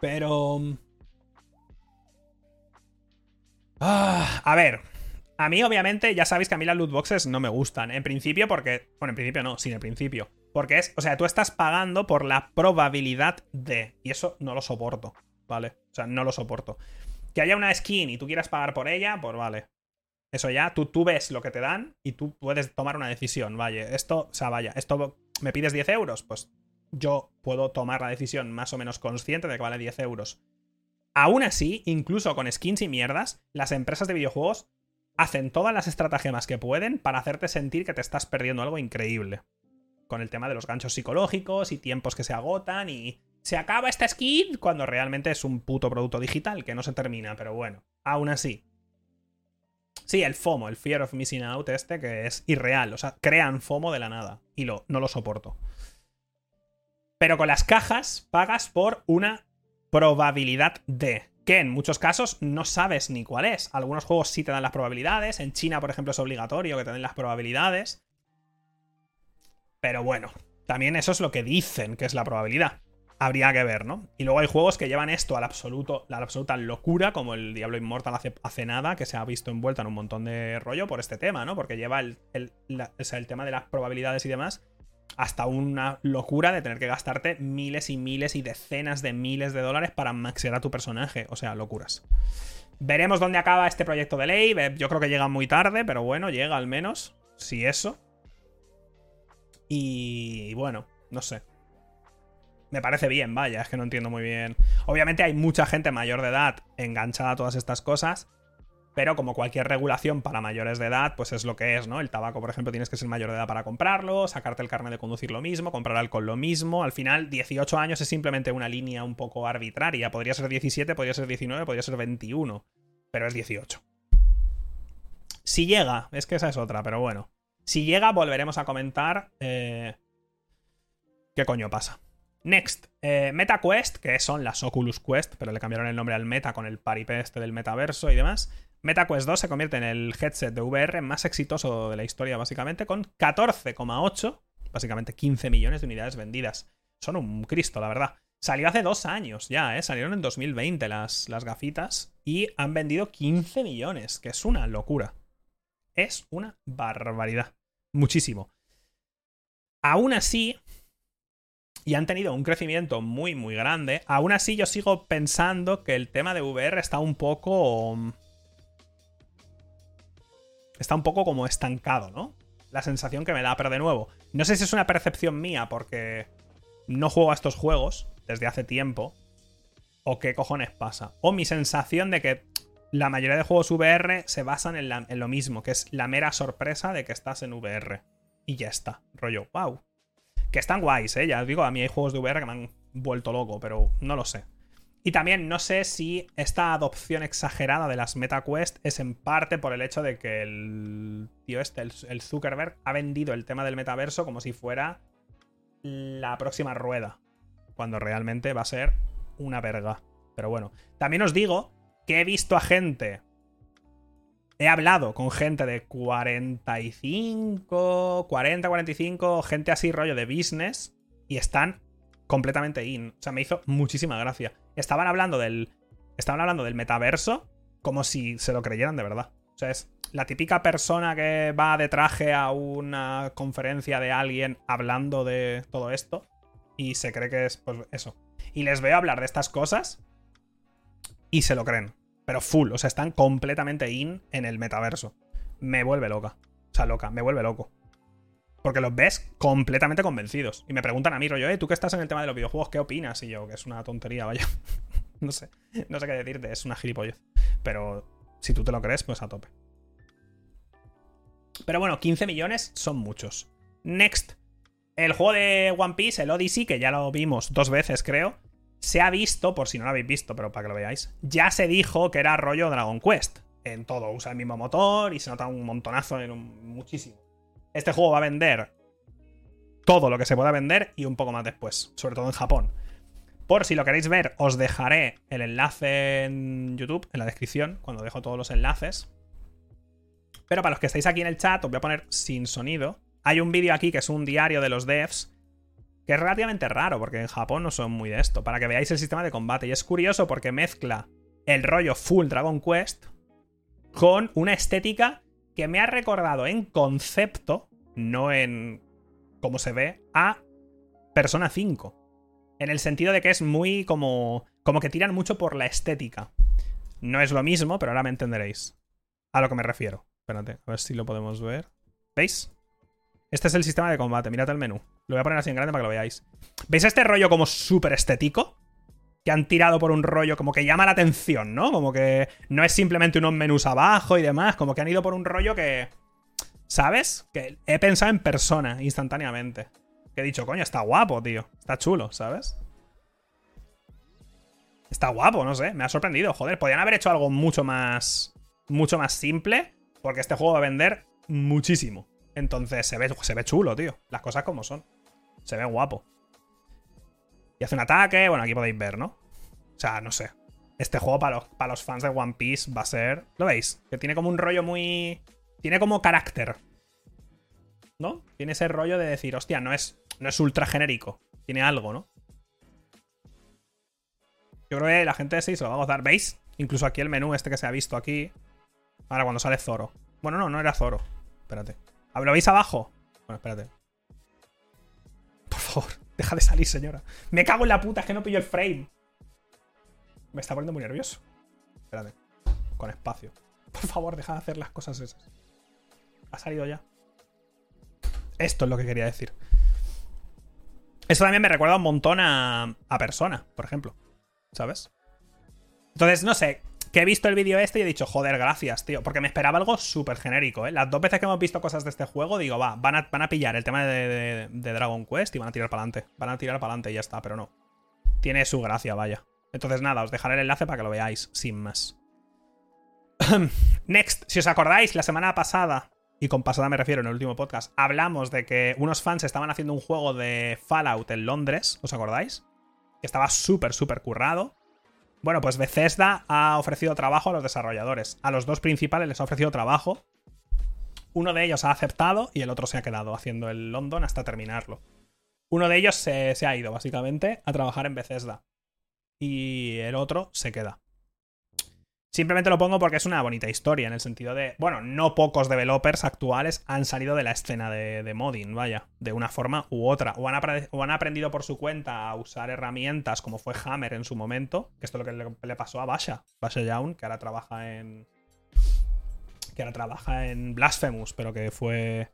Pero... Ah, a ver. A mí, obviamente, ya sabéis que a mí las loot boxes no me gustan. En principio, porque. Bueno, en principio no, sin el principio. Porque es. O sea, tú estás pagando por la probabilidad de. Y eso no lo soporto. ¿Vale? O sea, no lo soporto. Que haya una skin y tú quieras pagar por ella, pues vale. Eso ya, tú, tú ves lo que te dan y tú puedes tomar una decisión. Vaya, esto, o sea, vaya, esto me pides 10 euros, pues yo puedo tomar la decisión más o menos consciente de que vale 10 euros. Aún así, incluso con skins y mierdas, las empresas de videojuegos hacen todas las estratagemas que pueden para hacerte sentir que te estás perdiendo algo increíble. Con el tema de los ganchos psicológicos y tiempos que se agotan y se acaba esta skin cuando realmente es un puto producto digital que no se termina, pero bueno, aún así. Sí, el FOMO, el Fear of Missing Out este, que es irreal. O sea, crean FOMO de la nada. Y lo, no lo soporto. Pero con las cajas pagas por una probabilidad de. Que en muchos casos no sabes ni cuál es. Algunos juegos sí te dan las probabilidades. En China, por ejemplo, es obligatorio que te den las probabilidades. Pero bueno, también eso es lo que dicen que es la probabilidad habría que ver, ¿no? Y luego hay juegos que llevan esto al absoluto, la absoluta locura, como el Diablo Immortal hace, hace, nada, que se ha visto envuelta en un montón de rollo por este tema, ¿no? Porque lleva el, el, el tema de las probabilidades y demás hasta una locura de tener que gastarte miles y miles y decenas de miles de dólares para maxear a tu personaje. O sea, locuras. Veremos dónde acaba este proyecto de ley. Yo creo que llega muy tarde, pero bueno, llega al menos. Si eso. Y bueno, no sé me parece bien, vaya, es que no entiendo muy bien. Obviamente hay mucha gente mayor de edad enganchada a todas estas cosas, pero como cualquier regulación para mayores de edad, pues es lo que es, ¿no? El tabaco, por ejemplo, tienes que ser mayor de edad para comprarlo, sacarte el carnet de conducir lo mismo, comprar alcohol lo mismo. Al final, 18 años es simplemente una línea un poco arbitraria. Podría ser 17, podría ser 19, podría ser 21, pero es 18. Si llega, es que esa es otra, pero bueno. Si llega, volveremos a comentar eh, qué coño pasa. Next, eh, MetaQuest, que son las Oculus Quest, pero le cambiaron el nombre al Meta con el paripé este del metaverso y demás. MetaQuest 2 se convierte en el headset de VR más exitoso de la historia, básicamente, con 14,8, básicamente 15 millones de unidades vendidas. Son un Cristo, la verdad. Salió hace dos años ya, ¿eh? Salieron en 2020 las, las gafitas y han vendido 15 millones, que es una locura. Es una barbaridad. Muchísimo. Aún así, y han tenido un crecimiento muy, muy grande. Aún así, yo sigo pensando que el tema de VR está un poco. Está un poco como estancado, ¿no? La sensación que me da, pero de nuevo, no sé si es una percepción mía porque no juego a estos juegos desde hace tiempo. O qué cojones pasa. O mi sensación de que la mayoría de juegos VR se basan en, en lo mismo, que es la mera sorpresa de que estás en VR. Y ya está. Rollo, wow, que están guays, ¿eh? Ya os digo, a mí hay juegos de VR que me han vuelto loco, pero no lo sé. Y también no sé si esta adopción exagerada de las MetaQuest es en parte por el hecho de que el tío este, el, Zuckerberg, ha vendido el tema del metaverso como si fuera la próxima rueda. Cuando realmente va a ser una verga. Pero bueno, también os digo que he visto a gente He hablado con gente de 45, 40, 45, gente así rollo de business y están completamente in. O sea, me hizo muchísima gracia. Estaban hablando del estaban hablando del metaverso como si se lo creyeran de verdad. O sea, es la típica persona que va de traje a una conferencia de alguien hablando de todo esto. y se cree que es pues, eso. Y les veo hablar de estas cosas y se lo creen. Pero full, o sea, están completamente in en el metaverso. Me vuelve loca. O sea, loca, me vuelve loco. Porque los ves completamente convencidos. Y me preguntan a mí, rollo, eh, tú que estás en el tema de los videojuegos, ¿qué opinas? Y yo, que es una tontería, vaya. no sé, no sé qué decirte, es una gilipollez. Pero si tú te lo crees, pues a tope. Pero bueno, 15 millones son muchos. Next. El juego de One Piece, el Odyssey, que ya lo vimos dos veces, creo. Se ha visto, por si no lo habéis visto, pero para que lo veáis. Ya se dijo que era rollo Dragon Quest. En todo, usa el mismo motor y se nota un montonazo en un, muchísimo. Este juego va a vender todo lo que se pueda vender y un poco más después, sobre todo en Japón. Por si lo queréis ver, os dejaré el enlace en YouTube, en la descripción, cuando dejo todos los enlaces. Pero para los que estáis aquí en el chat, os voy a poner sin sonido. Hay un vídeo aquí que es un diario de los devs, que es relativamente raro, porque en Japón no son muy de esto, para que veáis el sistema de combate. Y es curioso porque mezcla el rollo full Dragon Quest con una estética que me ha recordado en concepto, no en cómo se ve, a Persona 5. En el sentido de que es muy como. como que tiran mucho por la estética. No es lo mismo, pero ahora me entenderéis. A lo que me refiero. Espérate, a ver si lo podemos ver. ¿Veis? Este es el sistema de combate, mirad el menú. Lo voy a poner así en grande para que lo veáis. ¿Veis este rollo como súper estético? Que han tirado por un rollo como que llama la atención, ¿no? Como que no es simplemente unos menús abajo y demás, como que han ido por un rollo que... ¿Sabes? Que he pensado en persona instantáneamente. Que he dicho, coño, está guapo, tío. Está chulo, ¿sabes? Está guapo, no sé. Me ha sorprendido. Joder, podrían haber hecho algo mucho más. Mucho más simple. Porque este juego va a vender muchísimo. Entonces se ve, se ve chulo, tío. Las cosas como son. Se ve guapo. Y hace un ataque. Bueno, aquí podéis ver, ¿no? O sea, no sé. Este juego para los, para los fans de One Piece va a ser. ¿Lo veis? Que tiene como un rollo muy. Tiene como carácter. ¿No? Tiene ese rollo de decir, hostia, no es no es ultra genérico. Tiene algo, ¿no? Yo creo que la gente sí se lo va a gozar. ¿Veis? Incluso aquí el menú este que se ha visto aquí. Ahora cuando sale Zoro. Bueno, no, no era Zoro. Espérate. ¿Lo veis abajo? Bueno, espérate. Deja de salir, señora. Me cago en la puta, es que no pillo el frame. Me está poniendo muy nervioso. Espérate. Con espacio. Por favor, deja de hacer las cosas esas. Ha salido ya. Esto es lo que quería decir. Eso también me recuerda un montón a, a Persona, por ejemplo. ¿Sabes? Entonces, no sé, que he visto el vídeo este y he dicho, joder, gracias, tío. Porque me esperaba algo súper genérico, ¿eh? Las dos veces que hemos visto cosas de este juego, digo, va, van a, van a pillar el tema de, Dragon Quest y van a tirar para adelante. Van a tirar para adelante y ya está, pero no. Tiene su gracia, vaya. Entonces, nada, os dejaré el enlace para que lo veáis, sin más. Next, si os acordáis, la semana pasada y con pasada me refiero en el último podcast, hablamos de que unos fans estaban haciendo un juego de Fallout en Londres, ¿os acordáis? Que estaba súper, súper currado. Bueno, pues Bethesda ha ofrecido trabajo a los desarrolladores. A los dos principales les ha ofrecido trabajo. Uno de ellos ha aceptado y el otro se ha quedado haciendo el London hasta terminarlo. Uno de ellos se, se ha ido, básicamente, a trabajar en Bethesda. Y el otro se queda. Simplemente lo pongo porque es una bonita historia, en el sentido de, bueno, no pocos developers actuales han salido de la escena de, modding, vaya, de una forma u otra. O han, aprendido por su cuenta a usar herramientas como fue Hammer en su momento, que esto es lo que le, pasó a Basha, Basha Young, que ahora trabaja en... que ahora trabaja en Blasphemous, pero que fue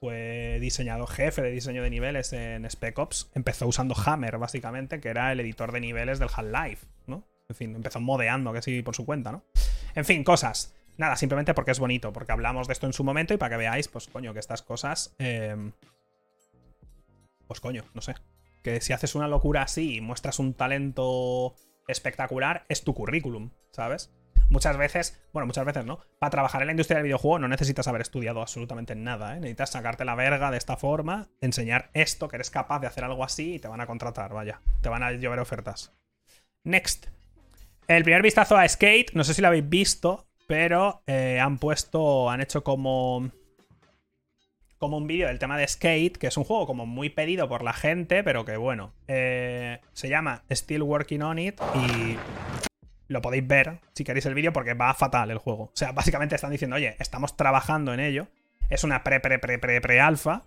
fue diseñador jefe de diseño de niveles en Spec Ops, empezó usando Hammer, básicamente, que era el editor de niveles del Half-Life, ¿no? En fin, empezó modeando, que sí, por su cuenta, ¿no? En fin, cosas. Nada, simplemente porque es bonito, porque hablamos de esto en su momento y para que veáis, pues coño, que estas cosas... Em, pues coño, no sé. Que si haces una locura así y muestras un talento espectacular, es tu currículum, ¿sabes? Muchas veces, bueno, muchas veces no. Para trabajar en la industria del videojuego no necesitas haber estudiado absolutamente nada, ¿eh? Necesitas sacarte la verga de esta forma, enseñar esto, que eres capaz de hacer algo así y te van a contratar, vaya. Te van a llover ofertas. Next. El primer vistazo a Skate, no sé si lo habéis visto, pero eh, han puesto, han hecho como como un vídeo del tema de Skate, que es un juego como muy pedido por la gente, pero que bueno, eh, se llama Still Working on It y lo podéis ver si queréis el vídeo porque va fatal el juego. O sea, básicamente están diciendo, oye, estamos trabajando en ello, es una pre, pre, pre, pre, pre alfa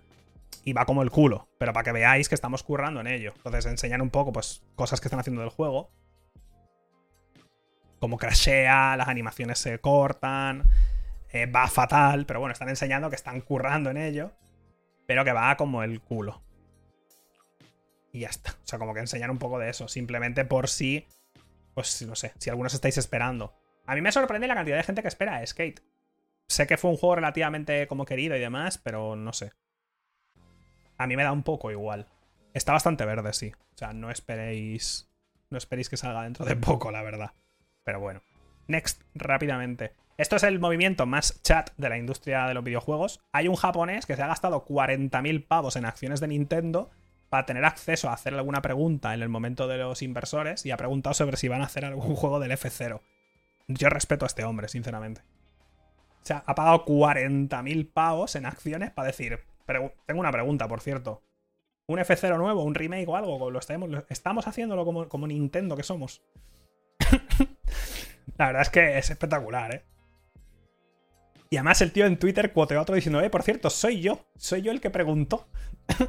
y va como el culo, pero para que veáis que estamos currando en ello. Entonces enseñan un poco, pues, cosas que están haciendo del juego. Como crashea, las animaciones se cortan, eh, va fatal, pero bueno, están enseñando que están currando en ello, pero que va como el culo. Y ya está. O sea, como que enseñan un poco de eso, simplemente por si, pues no sé, si algunos estáis esperando. A mí me sorprende la cantidad de gente que espera a Skate. Sé que fue un juego relativamente como querido y demás, pero no sé. A mí me da un poco igual. Está bastante verde, sí. O sea, no esperéis. No esperéis que salga dentro de poco, la verdad. Pero bueno. Next, rápidamente. Esto es el movimiento más chat de la industria de los videojuegos. Hay un japonés que se ha gastado 40.000 pavos en acciones de Nintendo para tener acceso a hacer alguna pregunta en el momento de los inversores y ha preguntado sobre si van a hacer algún juego del F0. Yo respeto a este hombre, sinceramente. O sea, ha pagado 40.000 pavos en acciones para decir, tengo una pregunta, por cierto. ¿Un F0 nuevo, un remake o algo? ¿Lo estamos, estamos haciéndolo como, como Nintendo que somos? La verdad es que es espectacular, ¿eh? Y además el tío en Twitter cuoteó otro diciendo, eh, por cierto, soy yo, soy yo el que preguntó.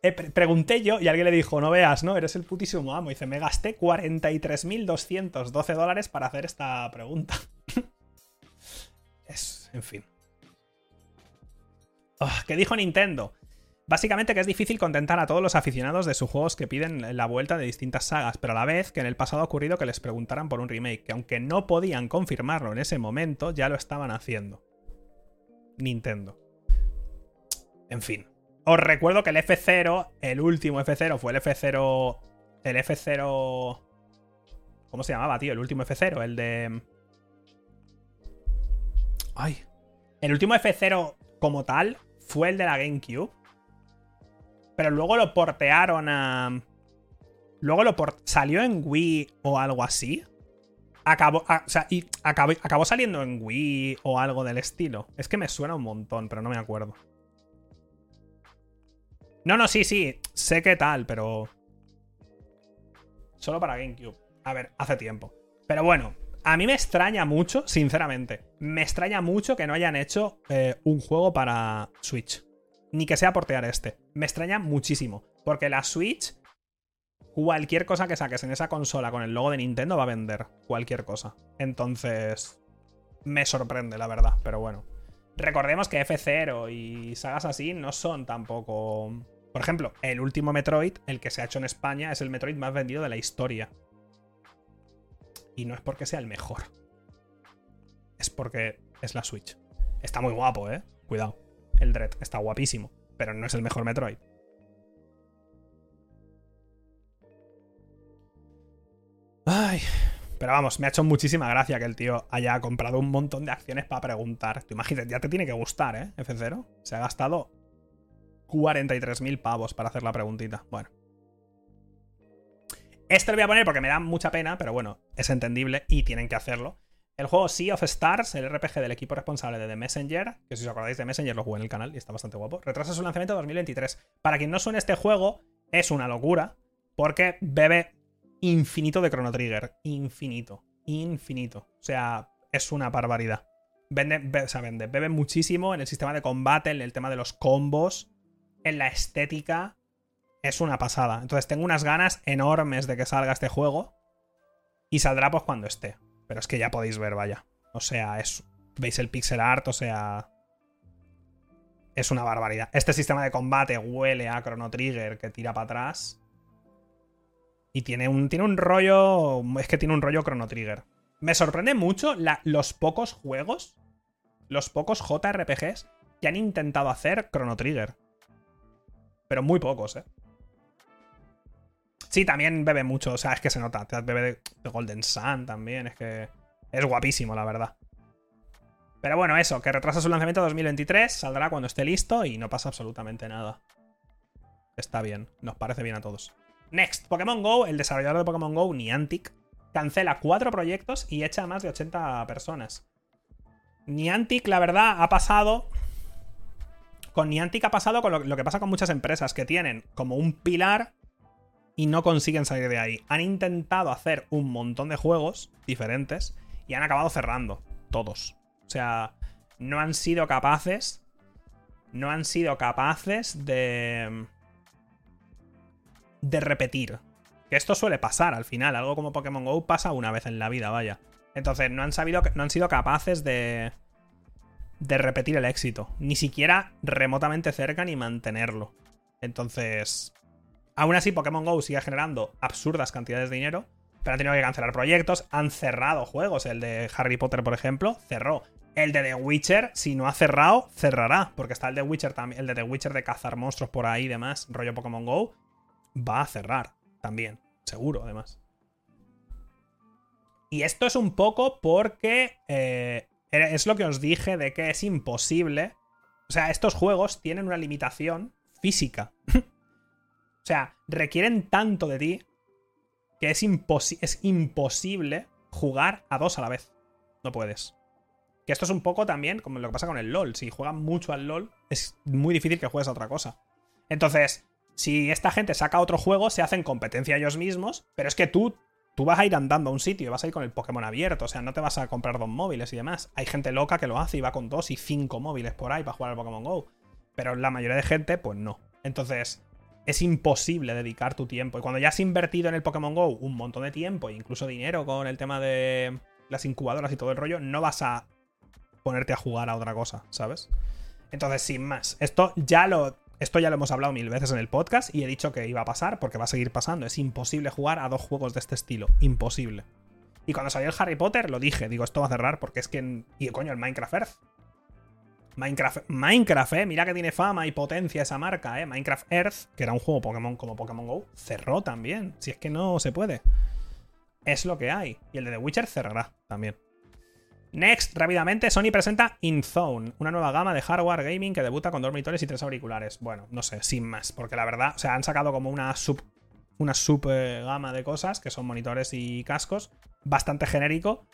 Eh, pregunté yo y alguien le dijo, no veas, ¿no? Eres el putísimo amo. Y dice, me gasté 43.212 dólares para hacer esta pregunta. es, en fin. Ah, ¿Qué dijo Nintendo? Básicamente que es difícil contentar a todos los aficionados de sus juegos que piden la vuelta de distintas sagas, pero a la vez que en el pasado ha ocurrido que les preguntaran por un remake, que aunque no podían confirmarlo en ese momento, ya lo estaban haciendo. Nintendo. En fin. Os recuerdo que el F0, el último F0 fue el F0... El F0... ¿Cómo se llamaba, tío? El último F0, el de... Ay. El último F0 como tal fue el de la GameCube. Pero luego lo portearon a. Luego lo salió en Wii o algo así. Acabó, o sea, y acabó, acabó saliendo en Wii o algo del estilo. Es que me suena un montón, pero no me acuerdo. No, no, sí, sí. Sé qué tal, pero. Solo para GameCube. A ver, hace tiempo. Pero bueno, a mí me extraña mucho, sinceramente. Me extraña mucho que no hayan hecho eh, un juego para Switch. Ni que sea portear este. Me extraña muchísimo. Porque la Switch, cualquier cosa que saques en esa consola con el logo de Nintendo va a vender. Cualquier cosa. Entonces, me sorprende, la verdad. Pero bueno. Recordemos que F0 y sagas así no son tampoco... Por ejemplo, el último Metroid, el que se ha hecho en España, es el Metroid más vendido de la historia. Y no es porque sea el mejor. Es porque es la Switch. Está muy guapo, ¿eh? Cuidado. El Dread está guapísimo. Pero no es el mejor Metroid. Ay. Pero vamos, me ha hecho muchísima gracia que el tío haya comprado un montón de acciones para preguntar. Tú imagínate, ya te tiene que gustar, ¿eh? F0. Se ha gastado 43.000 pavos para hacer la preguntita. Bueno. Este lo voy a poner porque me da mucha pena, pero bueno, es entendible y tienen que hacerlo. El juego Sea of Stars, el RPG del equipo responsable de The Messenger, que si os acordáis de Messenger lo jugué en el canal y está bastante guapo, retrasa su lanzamiento a 2023. Para quien no suene este juego, es una locura, porque bebe infinito de Chrono Trigger. Infinito. Infinito. O sea, es una barbaridad. Vende, sea, vende, bebe muchísimo en el sistema de combate, en el tema de los combos, en la estética es una pasada. Entonces tengo unas ganas enormes de que salga este juego. Y saldrá pues cuando esté. Pero es que ya podéis ver, vaya. O sea, es. Veis el pixel art, o sea. Es una barbaridad. Este sistema de combate huele a Chrono Trigger que tira para atrás. Y tiene un, tiene un rollo. Es que tiene un rollo Chrono Trigger. Me sorprende mucho los pocos juegos. Los pocos JRPGs que han intentado hacer Chrono Trigger. Pero muy pocos, eh. Sí, también bebe mucho, o sea, es que se nota. Bebe de, Golden Sun también, es que es guapísimo, la verdad. Pero bueno, eso, que retrasa su lanzamiento a 2023, saldrá cuando esté listo y no pasa absolutamente nada. Está bien, nos parece bien a todos. Next, Pokémon Go, el desarrollador de Pokémon Go, Niantic, cancela cuatro proyectos y echa a más de 80 personas. Niantic, la verdad, ha pasado. Con Niantic ha pasado con lo que pasa con muchas empresas, que tienen como un pilar y no consiguen salir de ahí. Han intentado hacer un montón de juegos diferentes y han acabado cerrando. Todos. O sea, no han sido capaces no han sido capaces de. de repetir. Que esto suele pasar al final. Algo como Pokémon Go pasa una vez en la vida, vaya. Entonces, no han sabido. No han sido capaces de. de repetir el éxito. Ni siquiera remotamente cerca ni mantenerlo. Entonces. Aún así, Pokémon Go sigue generando absurdas cantidades de dinero. Pero han tenido que cancelar proyectos. Han cerrado juegos. El de Harry Potter, por ejemplo, cerró. El de The Witcher, si no ha cerrado, cerrará. Porque está el de Witcher también. El de The Witcher de cazar monstruos por ahí y demás. Rollo Pokémon Go. Va a cerrar también. Seguro, además. Y esto es un poco porque. eh, es lo que os dije de que es imposible. O sea, estos juegos tienen una limitación física. sea, requieren tanto de ti que es, imposi- es imposible jugar a dos a la vez. No puedes. Que esto es un poco también como lo que pasa con el LOL. Si juegan mucho al LOL, es muy difícil que juegues a otra cosa. Entonces, si esta gente saca otro juego, se hacen competencia ellos mismos, pero es que tú, tú vas a ir andando a un sitio vas a ir con el Pokémon abierto, o sea, no te vas a comprar dos móviles y demás. Hay gente loca que lo hace y va con dos y cinco móviles por ahí para jugar al Pokémon Go, pero la mayoría de gente, pues no. Entonces, es imposible dedicar tu tiempo. Y cuando ya has invertido en el Pokémon Go un montón de tiempo e incluso dinero con el tema de las incubadoras y todo el rollo, no vas a ponerte a jugar a otra cosa, ¿sabes? Entonces, sin más, esto ya lo esto ya lo hemos hablado mil veces en el podcast y he dicho que iba a pasar porque va a seguir pasando. Es imposible jugar a dos juegos de este estilo. Imposible. Y cuando salió el Harry Potter lo dije, digo, esto va a cerrar porque es que... Y coño, el Minecraft Earth. Minecraft, Minecraft, eh, mira que tiene fama y potencia esa marca, eh. Minecraft Earth, que era un juego Pokémon como Pokémon Go, cerró también. Si es que no se puede. Es lo que hay. Y el de The Witcher cerrará también. Next, rápidamente, Sony presenta InZone, una nueva gama de hardware gaming que debuta con dos monitores y tres auriculares. Bueno, no sé, sin más, porque la verdad, o sea, han sacado como una sub, una sub gama de cosas, que son monitores y cascos, bastante genérico.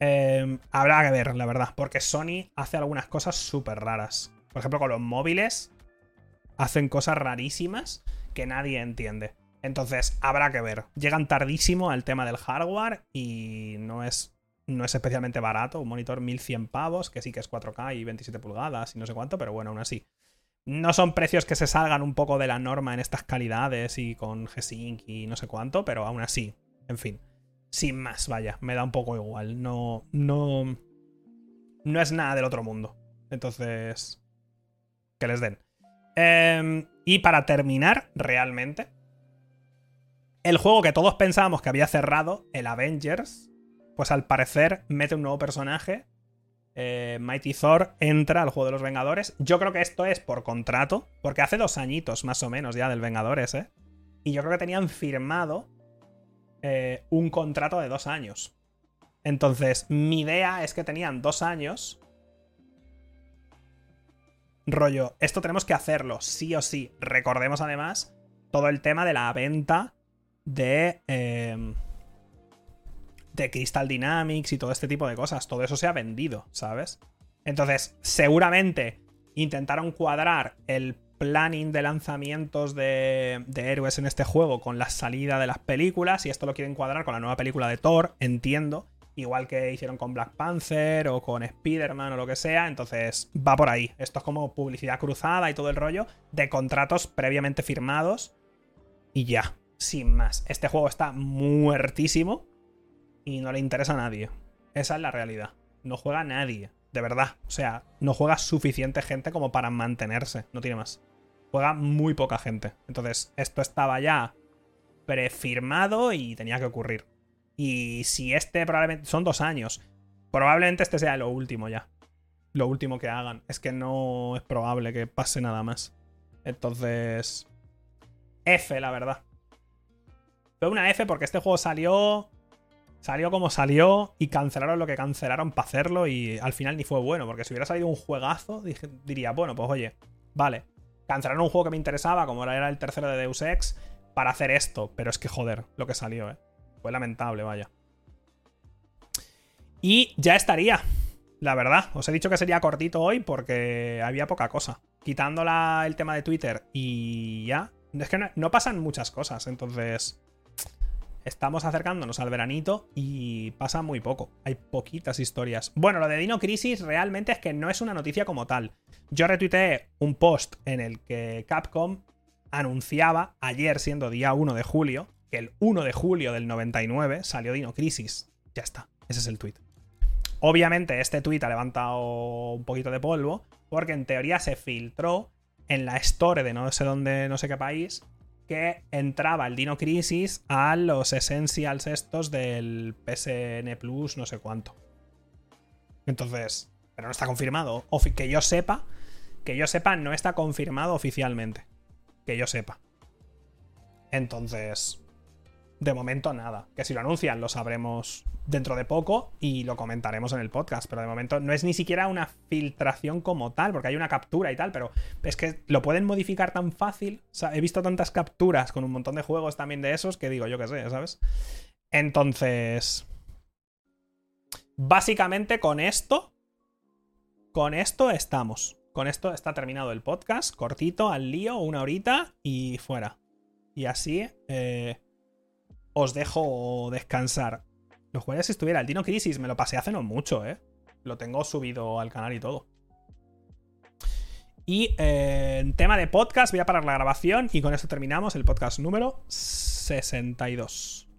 Eh, habrá que ver, la verdad, porque Sony hace algunas cosas súper raras. Por ejemplo, con los móviles, hacen cosas rarísimas que nadie entiende. Entonces, habrá que ver. Llegan tardísimo al tema del hardware y no es no es especialmente barato, un monitor 1100 pavos, que sí que es 4K y 27 pulgadas y no sé cuánto, pero bueno, aún así. No son precios que se salgan un poco de la norma en estas calidades y con G-Sync y no sé cuánto, pero aún así, en fin. Sin más, vaya, me da un poco igual. No, no, no es nada del otro mundo. Entonces, que les den. Eh, y para terminar, realmente, el juego que todos pensábamos que había cerrado, el Avengers, pues al parecer mete un nuevo personaje. Eh, Mighty Thor entra al juego de los Vengadores. Yo creo que esto es por contrato, porque hace dos añitos más o menos ya del Vengadores, ¿eh? Y yo creo que tenían firmado eh, un contrato de dos años. Entonces, mi idea es que tenían dos años. Rollo, esto tenemos que hacerlo, sí o sí. Recordemos además todo el tema de la venta de. Eh, de Crystal Dynamics y todo este tipo de cosas. Todo eso se ha vendido, ¿sabes? Entonces, seguramente intentaron cuadrar el planning de lanzamientos de, héroes en este juego con la salida de las películas y esto lo quieren cuadrar con la nueva película de Thor, entiendo. Igual que hicieron con Black Panther o con Spider-Man o lo que sea. Entonces, va por ahí. Esto es como publicidad cruzada y todo el rollo de contratos previamente firmados. Y ya, sin más. Este juego está muertísimo y no le interesa a nadie. Esa es la realidad. No juega nadie, de verdad. O sea, no juega suficiente gente como para mantenerse. No tiene más. Juega muy poca gente. Entonces, esto estaba ya prefirmado y tenía que ocurrir. Y si este probablemente... Son dos años. Probablemente este sea lo último ya. Lo último que hagan. Es que no es probable que pase nada más. Entonces... F, la verdad. Fue una F porque este juego salió Salió como salió y cancelaron lo que cancelaron para hacerlo y al final ni fue bueno, porque si hubiera salido un juegazo, diría, bueno, pues oye, vale, cancelaron un juego que me interesaba, como era el tercero de Deus Ex, para hacer esto, pero es que joder, lo que salió, eh. Fue lamentable, vaya. Y ya estaría, la verdad. Os he dicho que sería cortito hoy porque había poca cosa. Quitando el tema de Twitter y ya. Es que no, no pasan muchas cosas, entonces estamos acercándonos al veranito y pasa muy poco. Hay poquitas historias. Bueno, lo de Dino Crisis realmente es que no es una noticia como tal. Yo retuiteé un post en el que Capcom anunciaba, ayer siendo día 1 de julio, que el 1 de julio del 99 salió Dino Crisis. Ya está, ese es el tweet. Obviamente este tweet ha levantado un poquito de polvo, porque en teoría se filtró en la store de no sé dónde, no sé qué país, que entraba el Dino Crisis a los Essentials estos del PSN Plus, no sé cuánto. Entonces, pero no está confirmado. Que yo sepa, que yo sepa, no está confirmado oficialmente. Que yo sepa. Entonces, de momento nada. Que si lo anuncian lo sabremos dentro de poco y lo comentaremos en el podcast. Pero de momento no es ni siquiera una filtración como tal, porque hay una captura y tal, pero es que lo pueden modificar tan fácil. O sea, he visto tantas capturas con un montón de juegos también de esos que digo, yo qué sé, ¿sabes? Entonces... Básicamente con esto... Con esto estamos. Con esto está terminado el podcast, cortito, al lío, una horita y fuera. Y así... Eh os dejo descansar. Los jueves si estuviera el Dino Crisis, me lo pasé hace no mucho, ¿eh? Lo tengo subido al canal y todo. Y eh, en tema de podcast, voy a parar la grabación y con esto terminamos el podcast número 62.